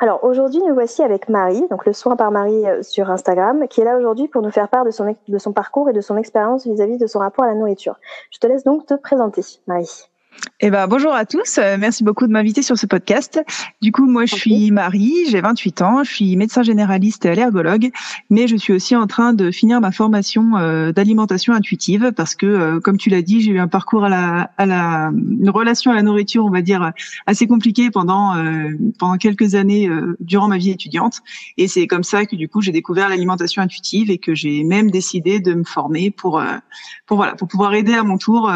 Alors aujourd'hui, nous voici avec Marie, donc le soin par Marie euh, sur Instagram, qui est là aujourd'hui pour nous faire part de son, de son parcours et de son expérience vis-à-vis de son rapport à la nourriture. Je te laisse donc te présenter, Marie. Eh ben, bonjour à tous. Euh, merci beaucoup de m'inviter sur ce podcast. Du coup, moi, je suis Marie, j'ai 28 ans, je suis médecin généraliste et allergologue, mais je suis aussi en train de finir ma formation euh, d'alimentation intuitive parce que, euh, comme tu l'as dit, j'ai eu un parcours à la, à la, une relation à la nourriture, on va dire, assez compliqué pendant, pendant quelques années durant ma vie étudiante. Et c'est comme ça que, du coup, j'ai découvert l'alimentation intuitive et que j'ai même décidé de me former pour, pour voilà, pour pouvoir aider à mon tour,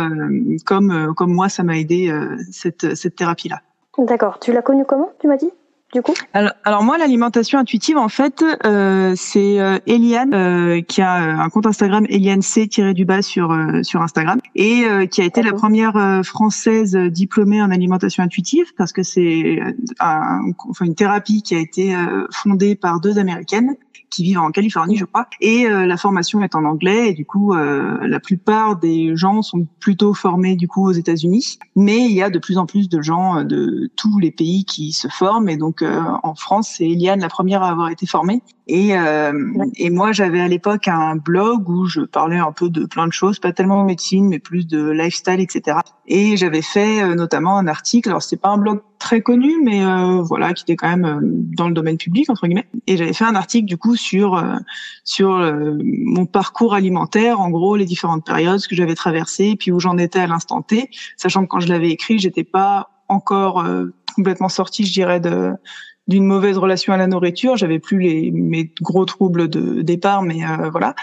comme, comme moi, ça m'a aidé euh, cette, cette thérapie-là. D'accord. Tu l'as connue comment, tu m'as dit du coup? Alors, moi, l'alimentation intuitive, en fait, euh, c'est euh, Eliane euh, qui a un compte Instagram Eliane C du bas sur sur Instagram et qui a été la première française diplômée en alimentation intuitive parce que c'est un, enfin, une thérapie qui a été fondée par deux américaines qui vivent en Californie, je crois. Et euh, la formation est en anglais et du coup, euh, la plupart des gens sont plutôt formés du coup aux États-Unis. Mais il y a de plus en plus de gens euh, de tous les pays qui se forment. Et donc, en France, c'est Eliane la première à avoir été formée. Et, et moi, j'avais à l'époque un blog où je parlais un peu de plein de choses, pas tellement de médecine, mais plus de lifestyle, etc. Et j'avais fait notamment un article. Alors, c'est pas un blog très connu, mais euh, voilà, qui était quand même euh, dans le domaine public entre guillemets. Et j'avais fait un article du coup sur euh, sur mon parcours alimentaire, en gros les différentes périodes, ce que j'avais traversé, puis où j'en étais à l'instant T, sachant que quand je l'avais écrit, j'étais pas encore complètement sortie, je dirais, de d'une mauvaise relation à la nourriture. J'avais plus les mes gros troubles de départ, mais voilà.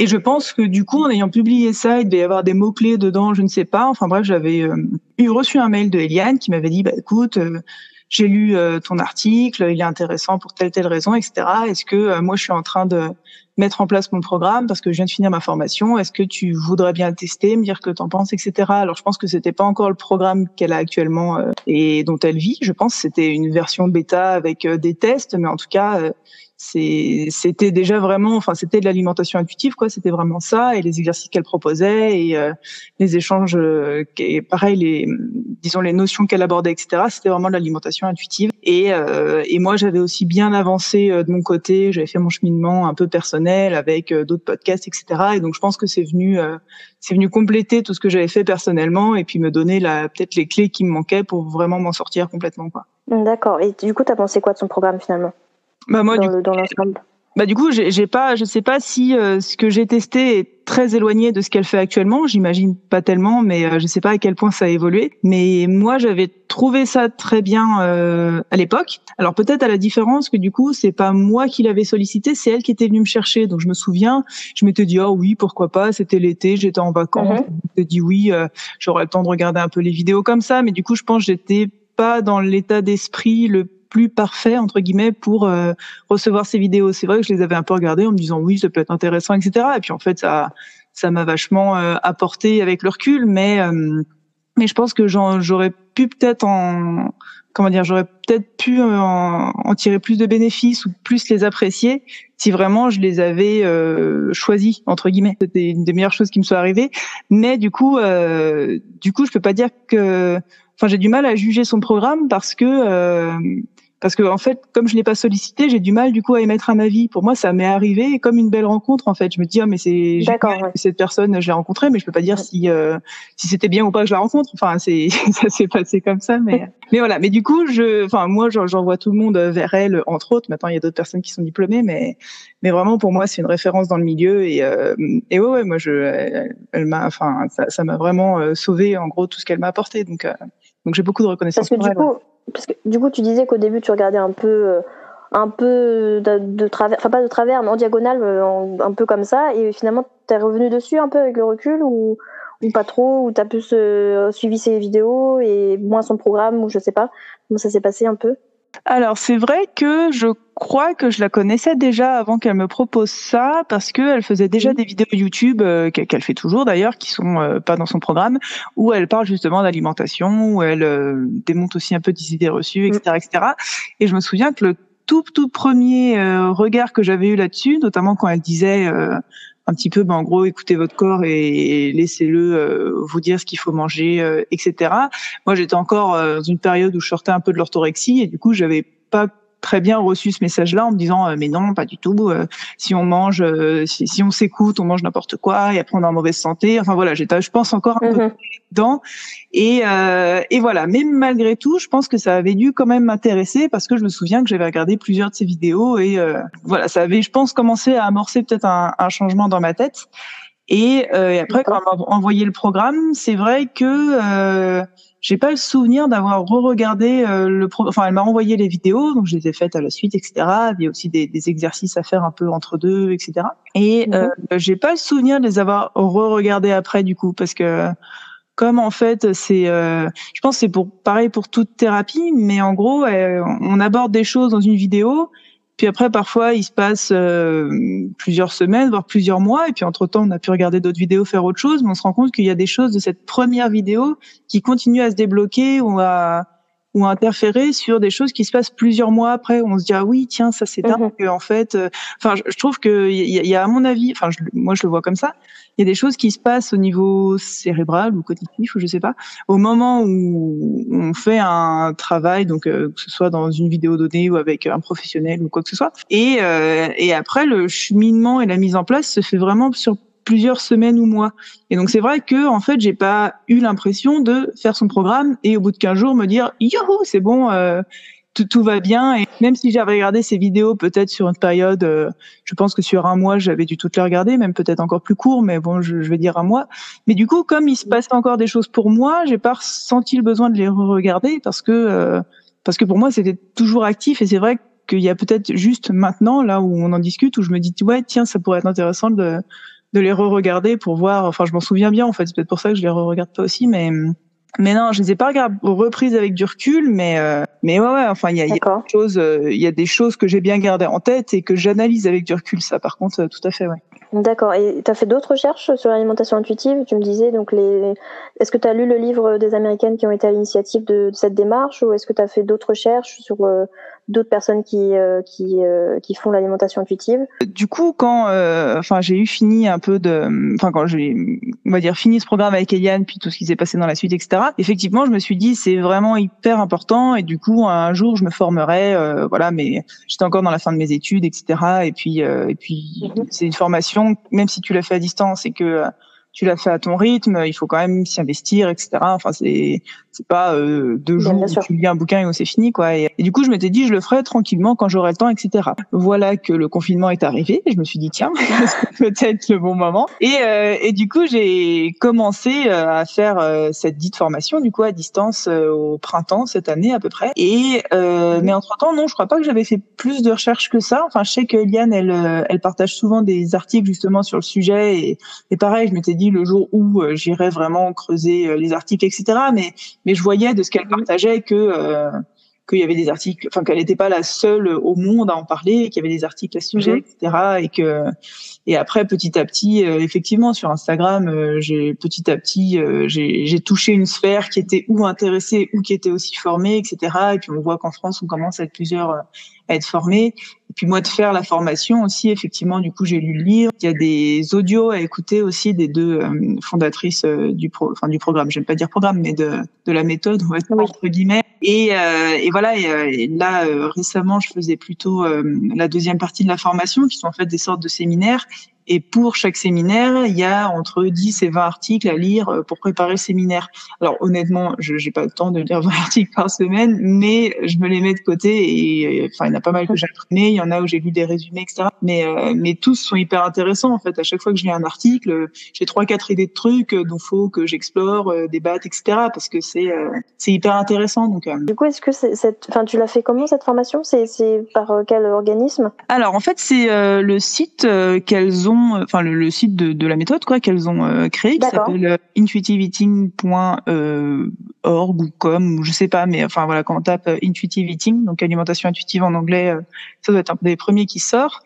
Et je pense que du coup, en ayant publié ça, il devait y avoir des mots-clés dedans, je ne sais pas. Enfin bref, j'avais euh, eu reçu un mail de Eliane qui m'avait dit, bah, écoute, euh, j'ai lu euh, ton article, il est intéressant pour telle telle raison, etc. Est-ce que moi, je suis en train de mettre en place mon programme parce que je viens de finir ma formation? Est-ce que tu voudrais bien le tester, me dire que tu en penses, etc. Alors je pense que c'était pas encore le programme qu'elle a actuellement et dont elle vit. Je pense c'était une version bêta avec des tests, mais en tout cas c'était déjà vraiment enfin c'était de l'alimentation intuitive quoi. C'était vraiment ça et les exercices qu'elle proposait et euh, les échanges euh, et pareil les disons les notions qu'elle abordait etc c'était vraiment de l'alimentation intuitive. Et euh, et moi j'avais aussi bien avancé de mon côté. J'avais fait mon cheminement un peu personnel avec d'autres podcasts etc et donc je pense que c'est venu c'est venu compléter tout ce que j'avais fait personnellement et puis me donner la peut-être les clés qui me manquaient pour vraiment m'en sortir complètement quoi. D'accord. Et du coup tu pensé quoi de son programme finalement? Bah moi, dans, l'ensemble. Bah du coup, j'ai pas, je sais pas si euh, ce que j'ai testé est très éloigné de ce qu'elle fait actuellement. J'imagine pas tellement, mais euh, je sais pas à quel point ça a évolué. Mais moi, j'avais trouvé ça très bien euh, à l'époque. Alors peut-être à la différence que du coup, c'est pas moi qui l'avais sollicité, c'est elle qui était venue me chercher. Donc je me souviens, je m'étais dit oh oui, pourquoi pas. C'était l'été, j'étais en vacances. Mm-hmm. Je m'étais dit oui, j'aurais le temps de regarder un peu les vidéos comme ça. Mais du coup, je pense que j'étais pas dans l'état d'esprit le plus parfait entre guillemets pour euh, recevoir ces vidéos. C'est vrai que je les avais un peu regardées en me disant oui, ça peut être intéressant, etc. Et puis en fait, ça ça m'a vachement euh, apporté avec le recul, mais euh, mais je pense que j'aurais pu peut-être en comment dire, j'aurais peut-être pu en, en, tirer plus de bénéfices ou plus les apprécier si vraiment je les avais euh, choisis entre guillemets. C'était une des meilleures choses qui me soit arrivée. Mais du coup, euh, du coup, je peux pas dire que, enfin, j'ai du mal à juger son programme parce que euh, parce que en fait, comme je l'ai pas sollicité, j'ai du mal du coup à émettre un avis. Pour moi, ça m'est arrivé comme une belle rencontre en fait. Je me dis ah mais c'est cette personne, je l'ai rencontrée, mais je peux pas dire si euh, si c'était bien ou pas que je la rencontre. Enfin, c'est ça s'est passé comme ça, mais mais voilà. Mais du coup, je, enfin moi, j'envoie tout le monde vers elle, entre autres. Maintenant, il y a d'autres personnes qui sont diplômées, mais mais vraiment pour moi, c'est une référence dans le milieu et euh, et ouais, ouais, moi je, elle, m'a, enfin ça m'a vraiment euh, sauvé en gros tout ce qu'elle m'a apporté. Donc euh, donc j'ai beaucoup de reconnaissance. Parce que du coup, parce que du coup, tu disais qu'au début, tu regardais un peu, euh, un peu de, travers, enfin pas de travers, mais en diagonale, euh, un peu comme ça, et finalement, t'es revenu dessus un peu avec le recul ou, pas trop, ou t'as plus euh, suivi ses vidéos et moins son programme, ou je sais pas comment ça s'est passé un peu? Alors c'est vrai que je crois que je la connaissais déjà avant qu'elle me propose ça parce qu'elle faisait déjà des vidéos YouTube euh, qu'elle fait toujours d'ailleurs qui sont euh, pas dans son programme où elle parle justement d'alimentation où elle euh, démonte aussi un peu des idées reçues etc etc et je me souviens que le tout tout premier regard que j'avais eu là-dessus notamment quand elle disait un petit peu, ben, en gros, écoutez votre corps et laissez-le vous dire ce qu'il faut manger, etc. Moi, j'étais encore dans une période où je sortais un peu de l'orthorexie et du coup, j'avais pas très bien reçu ce message-là en me disant euh, mais non pas du tout euh, si on mange euh, si, on s'écoute on mange n'importe quoi et après on est en mauvaise santé. Enfin voilà j'étais je pense encore un peu mhm. dedans. Et et voilà. Mais malgré tout je pense que ça avait dû quand même m'intéresser parce que je me souviens que j'avais regardé plusieurs de ses vidéos et voilà ça avait je pense commencé à amorcer peut-être un, un changement dans ma tête. Et, et après quand on m'a envoyé le programme c'est vrai que j'ai pas le souvenir d'avoir re-regardé euh, le pro enfin elle m'a envoyé les vidéos donc je les ai faites à la suite etc il y a aussi des, des exercices à faire un peu entre deux etc et euh, j'ai pas le souvenir de les avoir re-regardés après du coup parce que comme en fait c'est euh, je pense c'est pour pareil pour toute thérapie mais en gros on aborde des choses dans une vidéo puis après, parfois, il se passe euh, plusieurs semaines, voire plusieurs mois, et puis entre-temps, on a pu regarder d'autres vidéos, faire autre chose, mais on se rend compte qu'il y a des choses de cette première vidéo qui continuent à se débloquer ou à ou interférer sur des choses qui se passent plusieurs mois après où on se dit ah oui tiens ça c'est dingue mhm. en fait euh, enfin je, trouve que il y, a à mon avis enfin moi je le vois comme ça il y a des choses qui se passent au niveau cérébral ou cognitif ou je sais pas au moment où on fait un travail donc euh, que ce soit dans une vidéo donnée ou avec un professionnel ou quoi que ce soit et euh, et après le cheminement et la mise en place se fait vraiment sur plusieurs semaines ou mois. Et donc c'est vrai que en fait j'ai pas eu l'impression de faire son programme et au bout de 15 jours me dire youhou c'est bon euh, tout, tout, va bien. Et même si j'avais regardé ces vidéos peut-être sur une période euh, je pense que sur un mois j'avais dû toutes les regarder même peut-être encore plus court mais bon je, vais dire un mois. Mais du coup comme il se passe encore des choses pour moi j'ai pas senti le besoin de les re-regarder parce que euh, parce que pour moi c'était toujours actif. Et c'est vrai qu'il y a peut-être juste maintenant là où on en discute où je me dis ouais tiens ça pourrait être intéressant de de les re-regarder pour voir. Enfin, je m'en souviens bien en fait. C'est peut-être pour ça que je les re-regarde pas aussi, mais mais non, je les ai pas reprises avec du recul, mais euh, mais ouais, ouais enfin il y a, y a, des choses, euh, il y a des choses que j'ai bien gardées en tête et que j'analyse avec du recul. Ça, par contre, euh, tout à fait, ouais. D'accord. Et tu as fait d'autres recherches sur l'alimentation intuitive? Tu me disais donc les. Est-ce que tu as lu le livre des Américaines qui ont été à l'initiative de, cette démarche, ou est-ce que tu as fait d'autres recherches sur d'autres personnes qui euh, qui euh, qui font l'alimentation intuitive. Du coup, quand euh, enfin j'ai eu fini un peu de, enfin quand j'ai on va dire fini ce programme avec Eliane, puis tout ce qui s'est passé dans la suite, etc. Effectivement, je me suis dit c'est vraiment hyper important et du coup un jour je me formerai, voilà, mais j'étais encore dans la fin de mes études, etc. Et puis et puis mhm. c'est une formation, même si tu l'as fait à distance et que tu l'as fait à ton rythme, il faut quand même s'y investir, etc. Enfin, c'est c'est pas euh, deux jours où tu lis un bouquin et c'est fini, quoi. Et, du coup, je m'étais dit, je le ferai tranquillement quand j'aurai le temps, etc. Voilà que le confinement est arrivé. Et je me suis dit, tiens, peut-être le bon moment? Et, euh, et du coup, j'ai commencé euh, à faire euh, cette dite formation, du coup, à distance au printemps cette année à peu près. Et mhm. mais entre temps, non, je crois pas que j'avais fait plus de recherches que ça. Enfin, je sais que Liane, elle, elle partage souvent des articles justement sur le sujet. Et, et pareil, je m'étais dit le jour où j'irais vraiment creuser les articles, etc. Mais mais je voyais de ce qu'elle partageait que euh, qu'il y avait des articles, enfin qu'elle n'était pas la seule au monde à en parler, qu'il y avait des articles à ce sujet, mhm. etc. Et que et après petit à petit, euh, effectivement sur Instagram, euh, j'ai petit à petit j'ai touché une sphère qui était ou intéressée ou qui était aussi formée, etc. Et puis on voit qu'en France on commence à être plusieurs à être formés. Et puis moi de faire la formation aussi, effectivement, du coup j'ai lu le livre. Il y a des audios à écouter aussi des deux euh, fondatrices euh, du pro, enfin du programme. J'aime pas dire programme, mais de de la méthode, entre guillemets. Et, euh, et voilà. Et, là récemment, je faisais plutôt la deuxième partie de la formation, qui sont en fait des sortes de séminaires. Et pour chaque séminaire, il y a entre 10 et 20 articles à lire euh, pour préparer le séminaire. Alors honnêtement, je n'ai pas le temps de lire 20 articles par semaine, mais je me les mets de côté et enfin il y en a pas mal que j'ai imprimé, il y en a où j'ai lu des résumés, etc. Mais euh, mais tous sont hyper intéressants en fait. À chaque fois que je lis un article, j'ai trois quatre idées de trucs dont faut que j'explore, euh, débatte, etc. Parce que c'est c'est hyper intéressant. Donc du coup, est-ce que cette, enfin tu l'as fait comment cette formation? C'est c'est par quel organisme? Alors en fait c'est le site qu'elles ont euh, enfin le, site de, la méthode quoi qu'elles ont euh, créé qui s'appelle euh, intuitiveeating.org org ou com ou je sais pas mais enfin voilà quand on tape intuitive eating donc alimentation intuitive en anglais ça doit être un des premiers qui sort.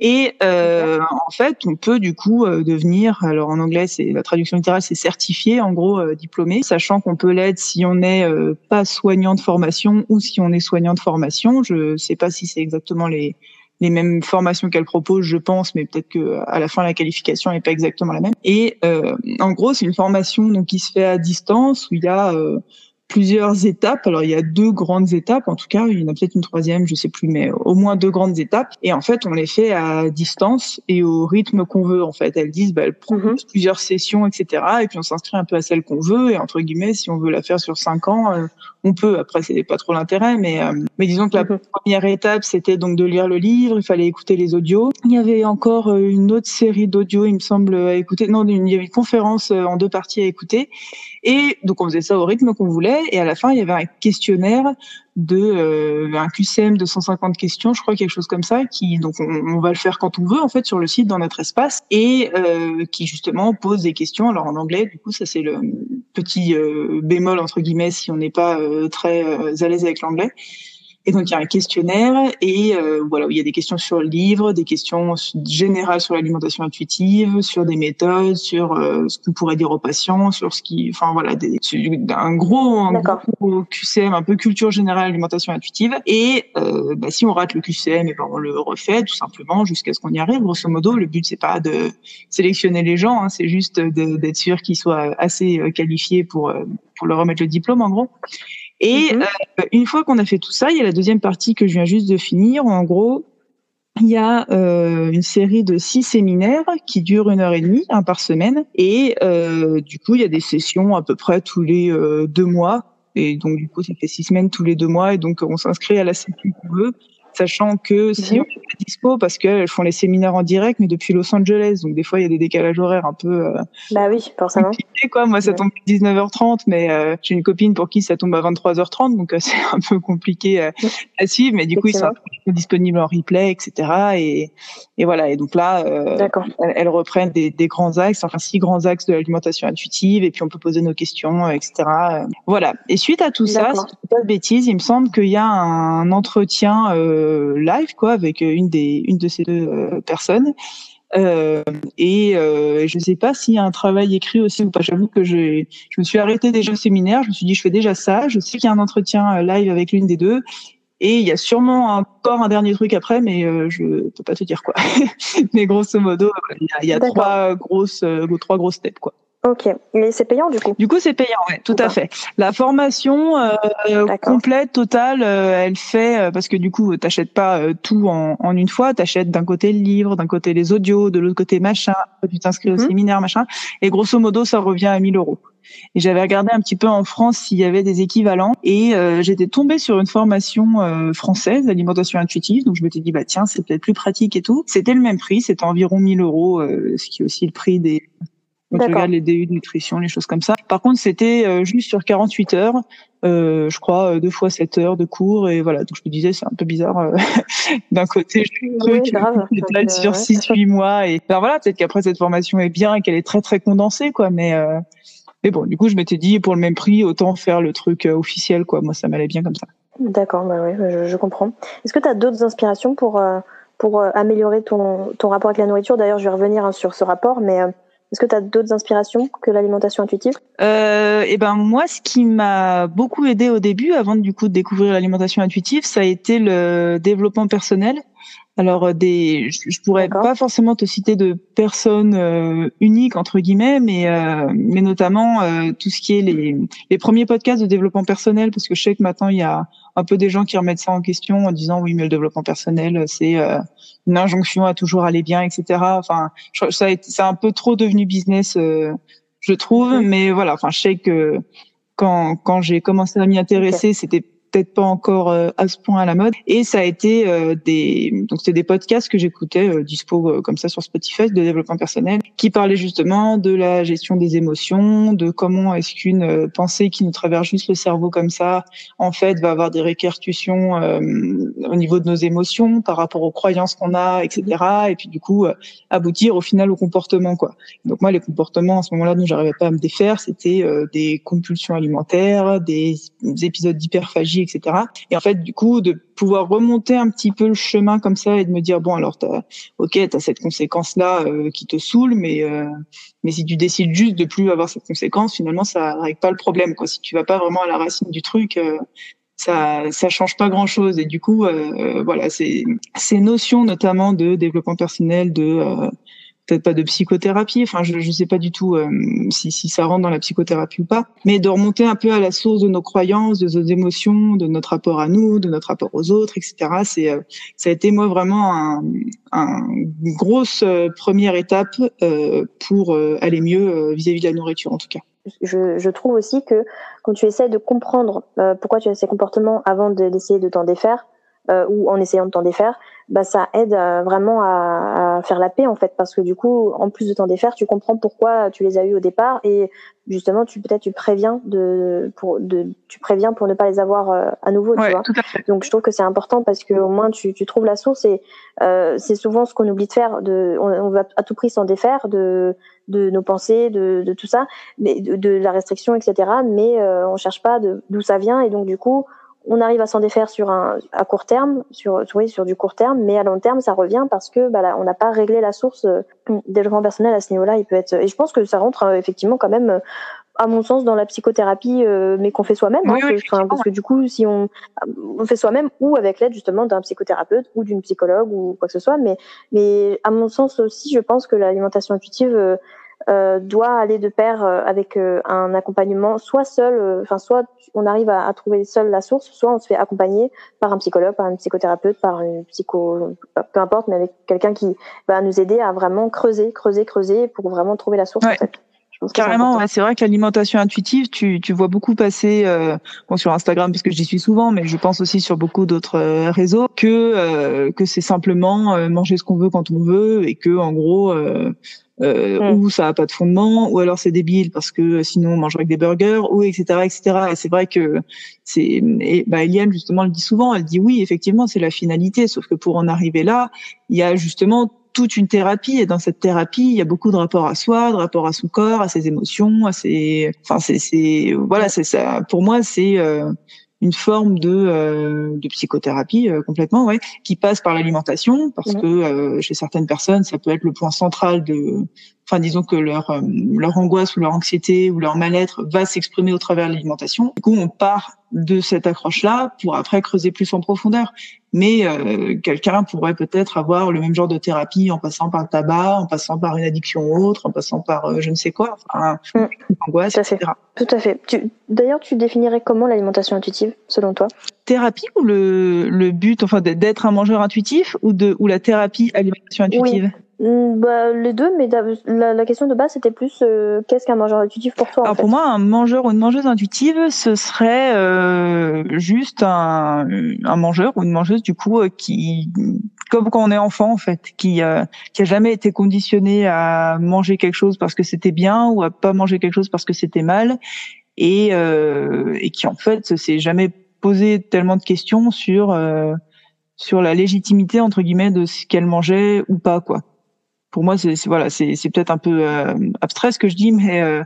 Et euh, en fait on peut du coup devenir alors en anglais c'est la traduction littérale c'est certifié en gros diplômé sachant qu'on peut l'être si on n'est pas soignant de formation ou si on est soignant de formation. Je sais pas si c'est exactement les les mêmes formations qu'elle propose, je pense, mais peut-être que à la fin la qualification n'est pas exactement la même. Et euh, en gros, c'est une formation donc qui se fait à distance où il y a euh, plusieurs étapes. Alors il y a deux grandes étapes, en tout cas, il y en a peut-être une troisième, je sais plus, mais au moins deux grandes étapes. Et en fait, on les fait à distance et au rythme qu'on veut. En fait, elles disent, bah, elles proposent mhm. plusieurs sessions, etc. Et puis on s'inscrit un peu à celle qu'on veut. Et entre guillemets, si on veut la faire sur cinq ans, euh, on peut. Après, c'est pas trop l'intérêt, mais euh, mais disons que la mhm. première étape, c'était donc de lire le livre. Il fallait écouter les audios. Il y avait encore euh, une autre série d'audios, il me semble, à écouter. Non, il y avait une conférence en deux parties à écouter. Et donc on faisait ça au rythme qu'on voulait. Et à la fin, il y avait un questionnaire de euh, un QCM de 150 questions, je crois quelque chose comme ça, qui donc on, va le faire quand on veut en fait sur le site dans notre espace et euh, qui justement pose des questions. Alors en anglais, du coup ça c'est le petit euh, bémol entre guillemets si on n'est pas très à l'aise avec l'anglais. Et donc il y a un questionnaire et euh, voilà où il y a des questions sur le livre, des questions générales sur l'alimentation intuitive, sur des méthodes, sur euh, ce qu'on pourrait dire aux patients, sur ce qui, enfin voilà, des, un gros, un gros QCM, un peu culture générale alimentation intuitive. Et euh, bah, si on rate le QCM, et ben on le refait tout simplement jusqu'à ce qu'on y arrive. Grosso modo, le but c'est pas de sélectionner les gens, hein, c'est juste d'être sûr qu'ils soient assez qualifiés pour pour leur remettre le diplôme en gros. Et mhm. euh, une fois qu'on a fait tout ça, il y a la deuxième partie que je viens juste de finir. en gros, il y a euh, une série de six séminaires qui durent une heure et demie, un par semaine. Et euh, du coup, il y a des sessions à peu près tous les deux mois. Et donc, du coup, ça fait six semaines tous les deux mois. Et donc, on s'inscrit à la session qu'on veut sachant que si mhm. on est dispo, parce qu'elles font les séminaires en direct, mais depuis Los Angeles, donc des fois il y a des décalages horaires un peu. Euh, bah oui, forcément. Quoi. Moi, ça tombe à 19h30, mais euh, j'ai une copine pour qui ça tombe à 23h30, donc euh, c'est un peu compliqué à suivre. Mais du coup, ils sont disponibles en replay, etc. Et, et voilà. Et donc là, elles, reprennent des, des, grands axes, enfin six grands axes de l'alimentation intuitive, et puis on peut poser nos questions, etc. Voilà. Et suite à tout ça, pas de bêtises, il me semble qu'il y a un entretien. Euh, euh, live quoi avec euh, une des une de ces deux euh, personnes. Euh, et euh, je ne sais pas s'il y a un travail écrit aussi ou pas. J'avoue que je, je me suis arrêtée déjà au séminaire. Je me suis dit, je fais déjà ça. Je sais qu'il y a un entretien live avec l'une des deux. Et il y a sûrement encore un dernier truc après, mais euh, je peux pas te dire quoi. mais grosso modo, il y a, il y a trois grosses, trois grosses steps quoi. Ok, mais c'est payant du coup. Du coup, c'est payant, ouais, tout à fait. La formation euh, complète, totale, euh, elle fait euh, parce que du coup, t'achètes pas tout en, en, une fois. T'achètes d'un côté le livre, d'un côté les audios, de l'autre côté machin. Tu t'inscris au mhm. séminaire machin. Et grosso modo, ça revient à 1000 euros. Et j'avais regardé un petit peu en France s'il y avait des équivalents et j'étais tombée sur une formation française d'alimentation intuitive. Donc je m'étais dit bah tiens c'est peut-être plus pratique et tout. C'était le même prix, c'était environ 1000 euros, ce qui est aussi le prix des donc, je regarde les DU de nutrition, les choses comme ça. Par contre, c'était euh, juste sur 48 heures, euh, je crois, euh, deux fois 7 heures de cours. Et voilà, donc je me disais, c'est un peu bizarre. Euh, d'un côté, je suis oui, sur 6-8 mois. Et alors voilà, peut-être qu'après, cette formation est bien et qu'elle est très, très condensée, quoi. Mais, mais bon, du coup, je m'étais dit, pour le même prix, autant faire le truc officiel, quoi. Moi, ça m'allait bien comme ça. D'accord, bah oui, je, je comprends. Est-ce que tu as d'autres inspirations pour, pour améliorer ton, ton rapport avec la nourriture? D'ailleurs, je vais revenir hein, sur ce rapport, mais est-ce que tu as d'autres inspirations que l'alimentation intuitive? Euh, eh ben moi, ce qui m'a beaucoup aidé au début, avant du coup de découvrir l'alimentation intuitive, ça a été le développement personnel. Alors euh, des, je, pourrais pas forcément te citer de personnes euh, uniques entre guillemets, mais euh, mais notamment tout ce qui est les les premiers podcasts de développement personnel, parce que je sais que maintenant il y a un peu des gens qui remettent ça en question en disant oui mais le développement personnel c'est une injonction à toujours aller bien, etc. Enfin, ça c'est un peu trop devenu business, je trouve, mais voilà. Enfin, je sais que quand quand j'ai commencé à m'y intéresser, c'était peut-être pas encore euh, à ce point à la mode. Et ça a été euh, des donc c'était des podcasts que j'écoutais euh, dispo comme ça sur Spotify de développement personnel qui parlaient justement de la gestion des émotions, de comment est-ce qu'une pensée qui nous traverse juste le cerveau comme ça en fait va avoir des répercussions au niveau de nos émotions par rapport aux croyances qu'on a, etc. Et puis du coup aboutir au final au comportement quoi. Donc moi les comportements à ce moment-là dont j'arrivais pas à me défaire, c'était des compulsions alimentaires, des épisodes d'hyperphagie etc. Et en fait, du coup, de pouvoir remonter un petit peu le chemin comme ça et de me dire bon, alors t'as, ok, t'as cette conséquence là euh, qui te saoule, mais euh, mais si tu décides juste de plus avoir cette conséquence, finalement, ça règle pas le problème. Quoi. Si tu vas pas vraiment à la racine du truc. Euh, ça ça change pas grand chose et du coup voilà c'est ces notions notamment de développement personnel de peut-être pas de psychothérapie. Enfin, je ne sais pas du tout euh, si, si ça rentre dans la psychothérapie ou pas, mais de remonter un peu à la source de nos croyances, de nos émotions, de notre rapport à nous, de notre rapport aux autres, etc. C'est, euh, ça a été moi vraiment un, un une grosse euh, première étape pour aller mieux vis-à-vis de la nourriture, en tout cas. Je, je, trouve aussi que quand tu essaies de comprendre pourquoi tu as ces comportements avant d'essayer de t'en défaire, ou en essayant de t'en défaire, bah, ça aide euh, vraiment à, à, faire la paix en fait. Parce que du coup en plus de t'en défaire tu comprends pourquoi tu les as eu au départ et justement tu peut-être tu préviens de pour de tu préviens pour ne pas les avoir euh, à nouveau tu vois. donc je trouve que c'est important parce que au moins tu, tu trouves la source et euh, c'est souvent ce qu'on oublie de faire de on, on, va à tout prix s'en défaire de de nos pensées de, de tout ça mais de, de, la restriction etc mais euh, on cherche pas d'où ça vient et donc du coup on arrive à s'en défaire sur un à court terme, sur oui, sur du court terme, mais à long terme ça revient parce que bah, là, on n'a pas réglé la source euh, développement personnel à ce niveau-là. Il peut être et je pense que ça rentre euh, effectivement quand même. Euh, à mon sens, dans la psychothérapie, euh, mais qu'on fait soi-même, hein, parce que du coup, si on, on fait soi-même ou avec l'aide justement d'un psychothérapeute ou d'une psychologue ou quoi que ce soit, mais, mais à mon sens aussi, je pense que l'alimentation intuitive euh, doit aller de pair euh, avec euh, un accompagnement, soit seul, enfin soit on arrive à, à, trouver seul la source, soit on se fait accompagner par un psychologue, par un psychothérapeute, par une psycho, peu importe, mais avec quelqu'un qui va nous aider à vraiment creuser, creuser, creuser pour vraiment trouver la source. En fait. Carrément, c'est vrai que l'alimentation intuitive, tu, tu vois beaucoup passer euh, bon, sur Instagram parce que j'y suis souvent, mais je pense aussi sur beaucoup d'autres réseaux que que c'est simplement manger ce qu'on veut quand on veut et que en gros euh, ou ça a pas de fondement, ou alors c'est débile parce que sinon on mange avec des burgers, ou etc. etc. Et c'est vrai que c'est, et bah, Eliane justement le dit souvent, elle dit oui, effectivement c'est la finalité, sauf que pour en arriver là, il y a justement toute une thérapie et dans cette thérapie il y a beaucoup de rapports à soi de rapports à son corps à ses émotions à ses enfin c'est c'est voilà c'est ça pour moi c'est euh, une forme de, euh, de psychothérapie euh, complètement, ouais, qui passe par l'alimentation, parce que euh, chez certaines personnes, ça peut être le point central de, enfin disons que leur leur angoisse ou leur anxiété ou leur mal-être va s'exprimer au travers de l'alimentation. Du coup, on part de cette accroche-là pour après creuser plus en profondeur. Mais euh, quelqu'un pourrait peut-être avoir le même genre de thérapie en passant par le tabac, en passant par une addiction autre, en passant par euh, je ne sais quoi, enfin, mm. angoisse, Tout à fait. etc. Tout à fait. D'ailleurs, tu définirais comment l'alimentation intuitive, selon toi? Thérapie ou le, le but, enfin, d'être un mangeur intuitif ou de ou la thérapie alimentation intuitive? Bah, les deux, mais la, la question de base, c'était plus euh, qu'est-ce qu'un mangeur intuitif pour toi Alors pour moi, un mangeur ou une mangeuse intuitive, ce serait euh, juste un, un mangeur ou une mangeuse du coup euh, qui, comme quand on est enfant en fait, qui euh, qui a jamais été conditionné à manger quelque chose parce que c'était bien ou à pas manger quelque chose parce que c'était mal, et et qui en fait s'est jamais posé tellement de questions sur sur la légitimité entre guillemets de ce qu'elle mangeait ou pas quoi pour moi, c'est voilà, c'est peut-être un peu euh, abstrait ce que je dis, mais euh,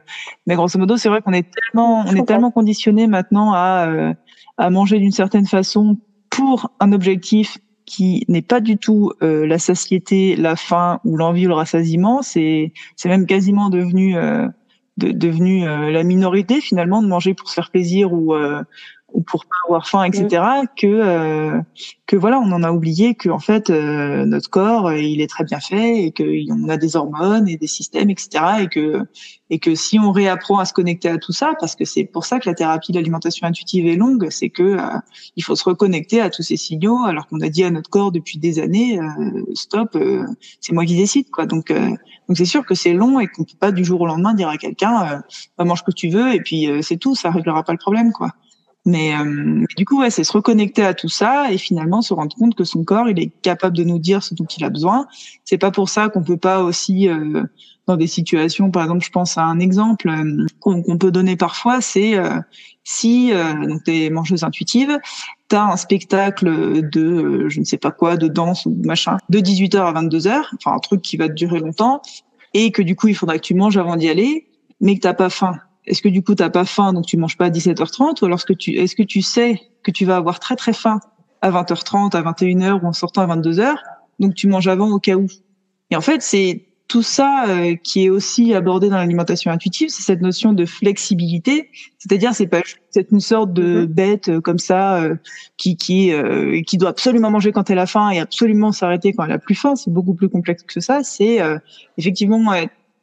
mais grosso modo, c'est vrai qu'on est tellement on est tellement conditionné maintenant à euh, à manger d'une certaine façon pour un objectif qui n'est pas du tout euh, la satiété, la faim ou l'envie ou le rassasiement. C'est c'est même quasiment devenu de, devenu la minorité finalement de manger pour se faire plaisir ou ou pour pas avoir faim, etc. Mm. Que euh, que voilà, on en a oublié que en fait euh, notre corps euh, il est très bien fait et qu'on a des hormones et des systèmes, etc. Et que et que si on réapprend à se connecter à tout ça, parce que c'est pour ça que la thérapie d'alimentation intuitive est longue, c'est que il faut se reconnecter à tous ces signaux, alors qu'on a dit à notre corps depuis des années stop, c'est moi qui décide quoi. Donc donc c'est sûr que c'est long et qu'on peut pas du jour au lendemain dire à quelqu'un bah, mange ce que tu veux et puis c'est tout, ça réglera pas le problème quoi. Mais, euh, du coup, ouais, c'est se reconnecter à tout ça et finalement se rendre compte que son corps, il est capable de nous dire ce dont il a besoin. C'est pas pour ça qu'on peut pas aussi, euh, dans des situations, par exemple, je pense à un exemple euh, qu'on peut donner parfois, c'est si donc t'es mangeuse intuitive, t'as un spectacle de je ne sais pas quoi, de danse ou machin, de 18h à 22h, enfin un truc qui va durer longtemps, et que du coup il faudra que tu manges avant d'y aller, mais que t'as pas faim est-ce que du coup tu n'as pas faim donc tu manges pas à 17h30 ou alors que tu est-ce que tu sais que tu vas avoir très très faim à 20h30, à 21h ou en sortant à 22h donc tu manges avant au cas où? Et en fait, c'est tout ça euh, qui est aussi abordé dans l'alimentation intuitive, c'est cette notion de flexibilité, c'est-à-dire c'est pas c'est une sorte de mm-hmm. bête euh, comme ça euh, qui qui qui doit absolument manger quand elle a faim et absolument s'arrêter quand elle a plus faim, c'est beaucoup plus complexe que ça, c'est effectivement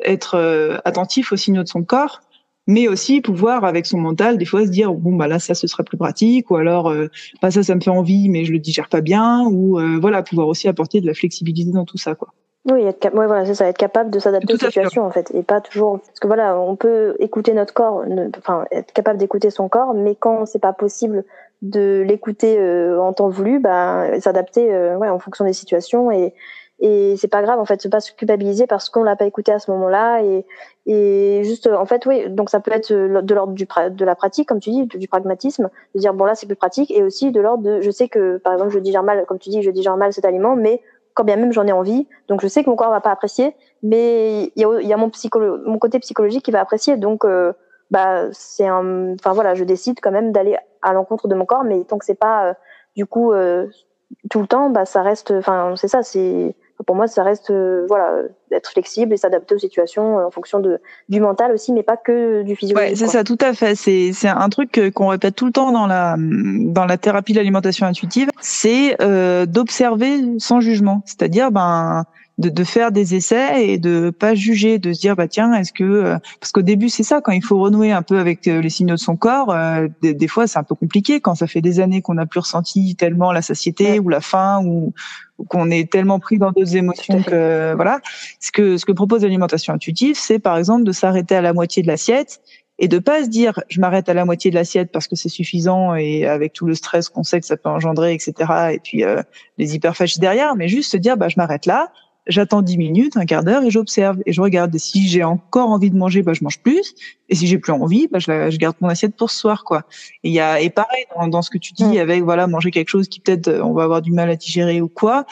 être attentif aux signaux de son corps mais aussi pouvoir avec son mental des fois se dire bon bah là ça ce serait plus pratique ou alors euh, bah ça ça me fait envie mais je le digère pas bien ou euh, voilà pouvoir aussi apporter de la flexibilité dans tout ça quoi. Oui, être ouais, voilà, c'est ça, être capable de s'adapter aux situations en fait, et pas toujours parce que voilà, on peut écouter notre corps, enfin être capable d'écouter son corps, mais quand c'est pas possible de l'écouter euh, en temps voulu, bah s'adapter ouais, en fonction des situations et et c'est pas grave en fait, se pas se culpabiliser parce qu'on l'a pas écouté à ce moment-là. Et et juste, en fait, oui, donc ça peut être euh, de l'ordre du de la pratique, comme tu dis, du pragmatisme, de dire bon là c'est plus pratique, et aussi de l'ordre de, je sais que par exemple je digère mal, comme tu dis, je digère mal cet aliment, mais quand bien même j'en ai envie, donc je sais que mon corps va pas apprécier, mais il y a, y a mon psycholo mon côté psychologique qui va apprécier, donc euh, bah c'est un, enfin voilà, je décide quand même d'aller à l'encontre de mon corps, mais tant que c'est pas euh, du coup tout le temps, bah ça reste, enfin c'est ça, c'est pour moi, ça reste euh, voilà d'être flexible et s'adapter aux situations euh, en fonction de du mental aussi, mais pas que du physiologique. Ouais, c'est ça, tout à fait. C'est c'est un truc qu'on répète tout le temps dans la dans la thérapie de l'alimentation intuitive, c'est euh, d'observer sans jugement. C'est-à-dire, ben de, de, faire des essais et de pas juger, de se dire bah tiens est-ce que euh, parce qu'au début c'est ça quand il faut renouer un peu avec les signaux de son corps, des, des, fois c'est un peu compliqué quand ça fait des années qu'on n'a plus ressenti tellement la satiété ou la faim ou qu'on est tellement pris dans d'autres émotions que voilà. Ce que ce que propose l'alimentation intuitive, c'est par exemple de s'arrêter à la moitié de l'assiette et de pas se dire je m'arrête à la moitié de l'assiette parce que c'est suffisant et avec tout le stress qu'on sait que ça peut engendrer, etc. Et puis euh, les hyperphagies derrière, mais juste se dire bah je m'arrête là j'attends 10 minutes, un quart d'heure et j'observe et je regarde. Et si j'ai encore envie de manger, bah, je mange plus. Et si j'ai plus envie, bah, je, je, garde mon assiette pour ce soir, quoi. Et il y a, et pareil, dans, dans, ce que tu dis avec, voilà, manger quelque chose qui peut-être on va avoir du mal à digérer ou quoi.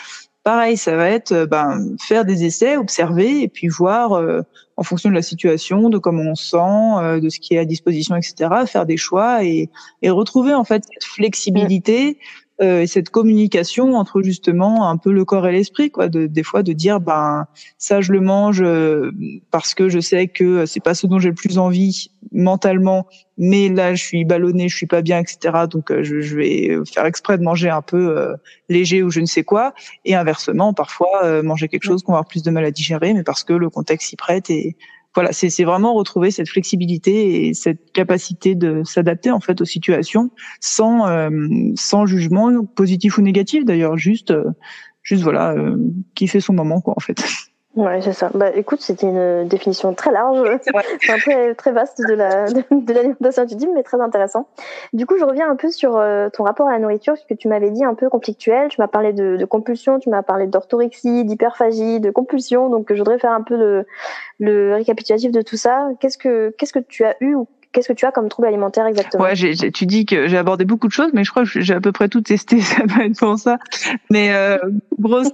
Pareil, ça va être, ben, faire des essais, observer et puis voir, euh, en fonction de la situation, de comment on sent, euh, de ce qui est à disposition, etc., faire des choix et, et retrouver, en fait, cette flexibilité euh, et cette communication entre justement un peu le corps et l'esprit quoi de, des fois de dire ben ça je le mange euh, parce que je sais que c'est pas ce dont j'ai le plus envie mentalement mais là je suis ballonné je suis pas bien etc donc euh, je, je, vais faire exprès de manger un peu léger ou je ne sais quoi. Et inversement parfois manger quelque chose qu'on va avoir plus de mal à digérer mais parce que le contexte s'y prête et voilà, c'est vraiment retrouver cette flexibilité et cette capacité de s'adapter en fait aux situations sans euh, sans jugement positif ou négatif d'ailleurs, juste euh, juste voilà, euh, fait son moment quoi en fait. Ouais, c'est ça. Bah, écoute, c'était une définition très large, enfin, très, très vaste de la de, de mais très intéressant. Du coup, je reviens un peu sur euh, ton rapport à la nourriture, ce que tu m'avais dit un peu conflictuel. Tu m'as parlé de, de compulsion, tu m'as parlé d'orthorexie, d'hyperphagie, de compulsion. Donc, je voudrais faire un peu le, le récapitulatif de tout ça. Qu'est-ce que qu'est-ce que tu as eu ou Qu'est-ce que tu as comme trouble alimentaire exactement Ouais, tu dis que j'ai abordé beaucoup de choses, mais je crois que j'ai à peu près tout testé. Ça va être pour ça. Mais euh, grosso,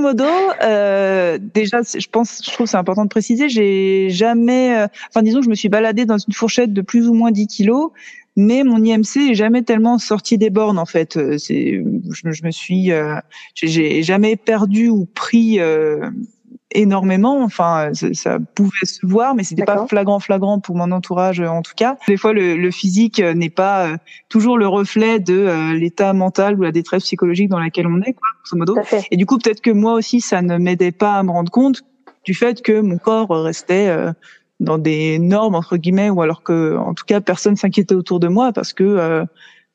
modo, euh, déjà, je pense, je trouve c'est important de préciser, j'ai jamais, euh, enfin disons, je me suis baladée dans une fourchette de plus ou moins 10 kilos, mais mon IMC est jamais tellement sorti des bornes en fait. Euh, je, je me suis, euh, j'ai jamais perdu ou pris euh, énormément. Enfin, ça, pouvait se voir, mais c'était pas flagrant, flagrant pour mon entourage en tout cas. Des fois, le, le physique n'est pas euh, toujours le reflet de euh, l'état mental ou la détresse psychologique dans laquelle on est, quoi, grosso modo. Et du coup, peut-être que moi aussi, ça ne m'aidait pas à me rendre compte du fait que mon corps restait euh, dans des normes entre guillemets, ou alors que, en tout cas, personne s'inquiétait autour de moi parce que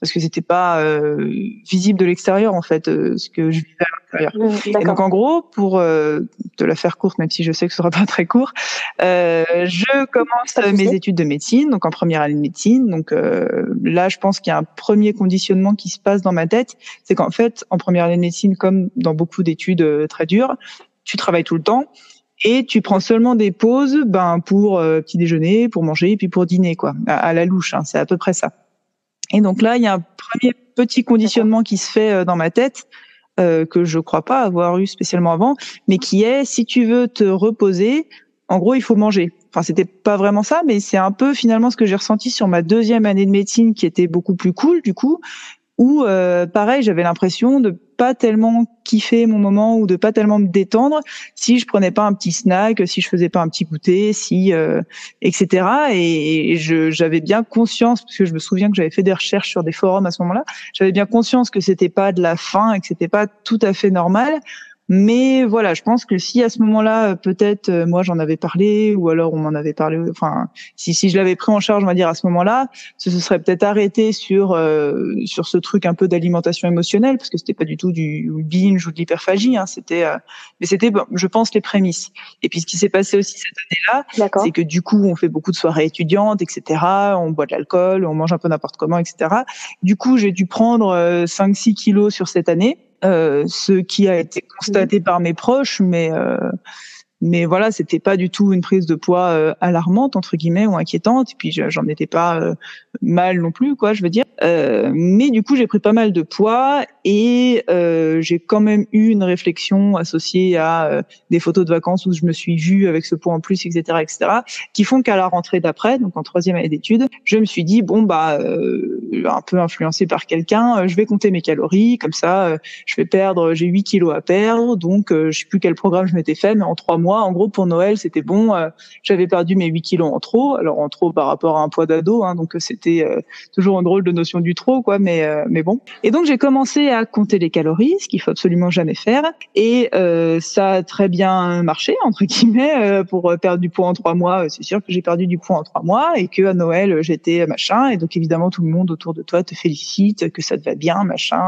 parce que c'était pas euh, visible de l'extérieur en fait euh, ce que je vivais à l'intérieur. Mmh, et donc en gros, pour euh, te la faire courte, même si je sais que ce sera pas très court, je commence mes études de médecine, donc en première année de médecine. Donc là, je pense qu'il y a un premier conditionnement qui se passe dans ma tête, c'est qu'en fait, en première année de médecine, comme dans beaucoup d'études très dures, tu travailles tout le temps et tu prends seulement des pauses ben pour euh, petit déjeuner, pour manger et puis pour dîner quoi, à, la louche, hein, c'est à peu près ça. Et donc là, il y a un premier petit conditionnement qui se fait euh, dans ma tête euh, que je crois pas avoir eu spécialement avant, mais qui est si tu veux te reposer, en gros, il faut manger. Enfin, c'était pas vraiment ça, mais c'est un peu finalement ce que j'ai ressenti sur ma deuxième année de médecine qui était beaucoup plus cool du coup, où euh, pareil, j'avais l'impression de pas tellement kiffer mon moment ou de pas tellement me détendre si je prenais pas un petit snack, si je faisais pas un petit goûter, si euh, etc. Et, j'avais bien conscience parce que je me souviens que j'avais fait des recherches sur des forums à ce moment-là. J'avais bien conscience que c'était pas de la faim et que c'était pas tout à fait normal. Mais voilà, je pense que si à ce moment-là, euh, peut-être euh, moi j'en avais parlé, ou alors on m'en avait parlé, enfin si si je l'avais pris en charge, on va dire à ce moment-là, ce se serait peut-être arrêté sur euh, sur ce truc un peu d'alimentation émotionnelle, parce que c'était pas du tout du binge ou de l'hyperphagie, hein, c'était mais c'était, je pense, les prémices. Et puis ce qui s'est passé aussi cette année-là, c'est que du coup on fait beaucoup de soirées étudiantes, etc. On boit de l'alcool, on mange un peu n'importe comment, etc. Du coup j'ai dû prendre 5-6 kilos sur cette année. Euh, ce qui a été constaté par mes proches, mais euh, mais voilà, c'était pas du tout une prise de poids euh, alarmante entre guillemets ou inquiétante. Et puis j'en étais pas euh, mal non plus, quoi, je veux dire. Euh, mais du coup, j'ai pris pas mal de poids et j'ai quand même eu une réflexion associée à des photos de vacances où je me suis vue avec ce poids en plus, etc., etc., qui font qu'à la rentrée d'après, donc en troisième année d'études, je me suis dit bon bah un peu influencé par quelqu'un, je vais compter mes calories, comme ça, je vais perdre, j'ai 8 kilos à perdre, donc je sais plus quel programme je m'étais fait, mais en trois mois en gros, pour Noël, c'était bon. Euh, j'avais perdu mes 8 kilos en trop. Alors en trop par rapport à un poids d'ado, hein, donc c'était euh, toujours une drôle de notion du trop, quoi. Mais euh, mais bon. Et donc j'ai commencé à compter les calories, ce qu'il faut absolument jamais faire. Et ça a très bien marché entre guillemets pour perdre du poids en trois mois. C'est sûr que j'ai perdu du poids en trois mois et que à Noël j'étais machin. Et donc évidemment tout le monde autour de toi te félicite, que ça te va bien, machin.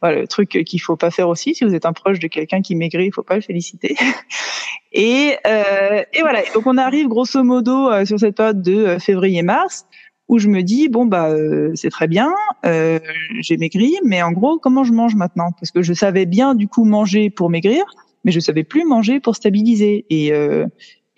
Voilà le truc qu'il faut pas faire aussi. Si vous êtes un proche de quelqu'un qui maigrit, il faut pas le féliciter. euh, et voilà. Donc on arrive grosso modo euh, sur cette période de euh, février-mars où je me dis bon bah euh, c'est très bien, euh, j'ai maigri, mais en gros comment je mange maintenant? Parce que je savais bien du coup manger pour maigrir, mais je savais plus manger pour stabiliser. Et euh,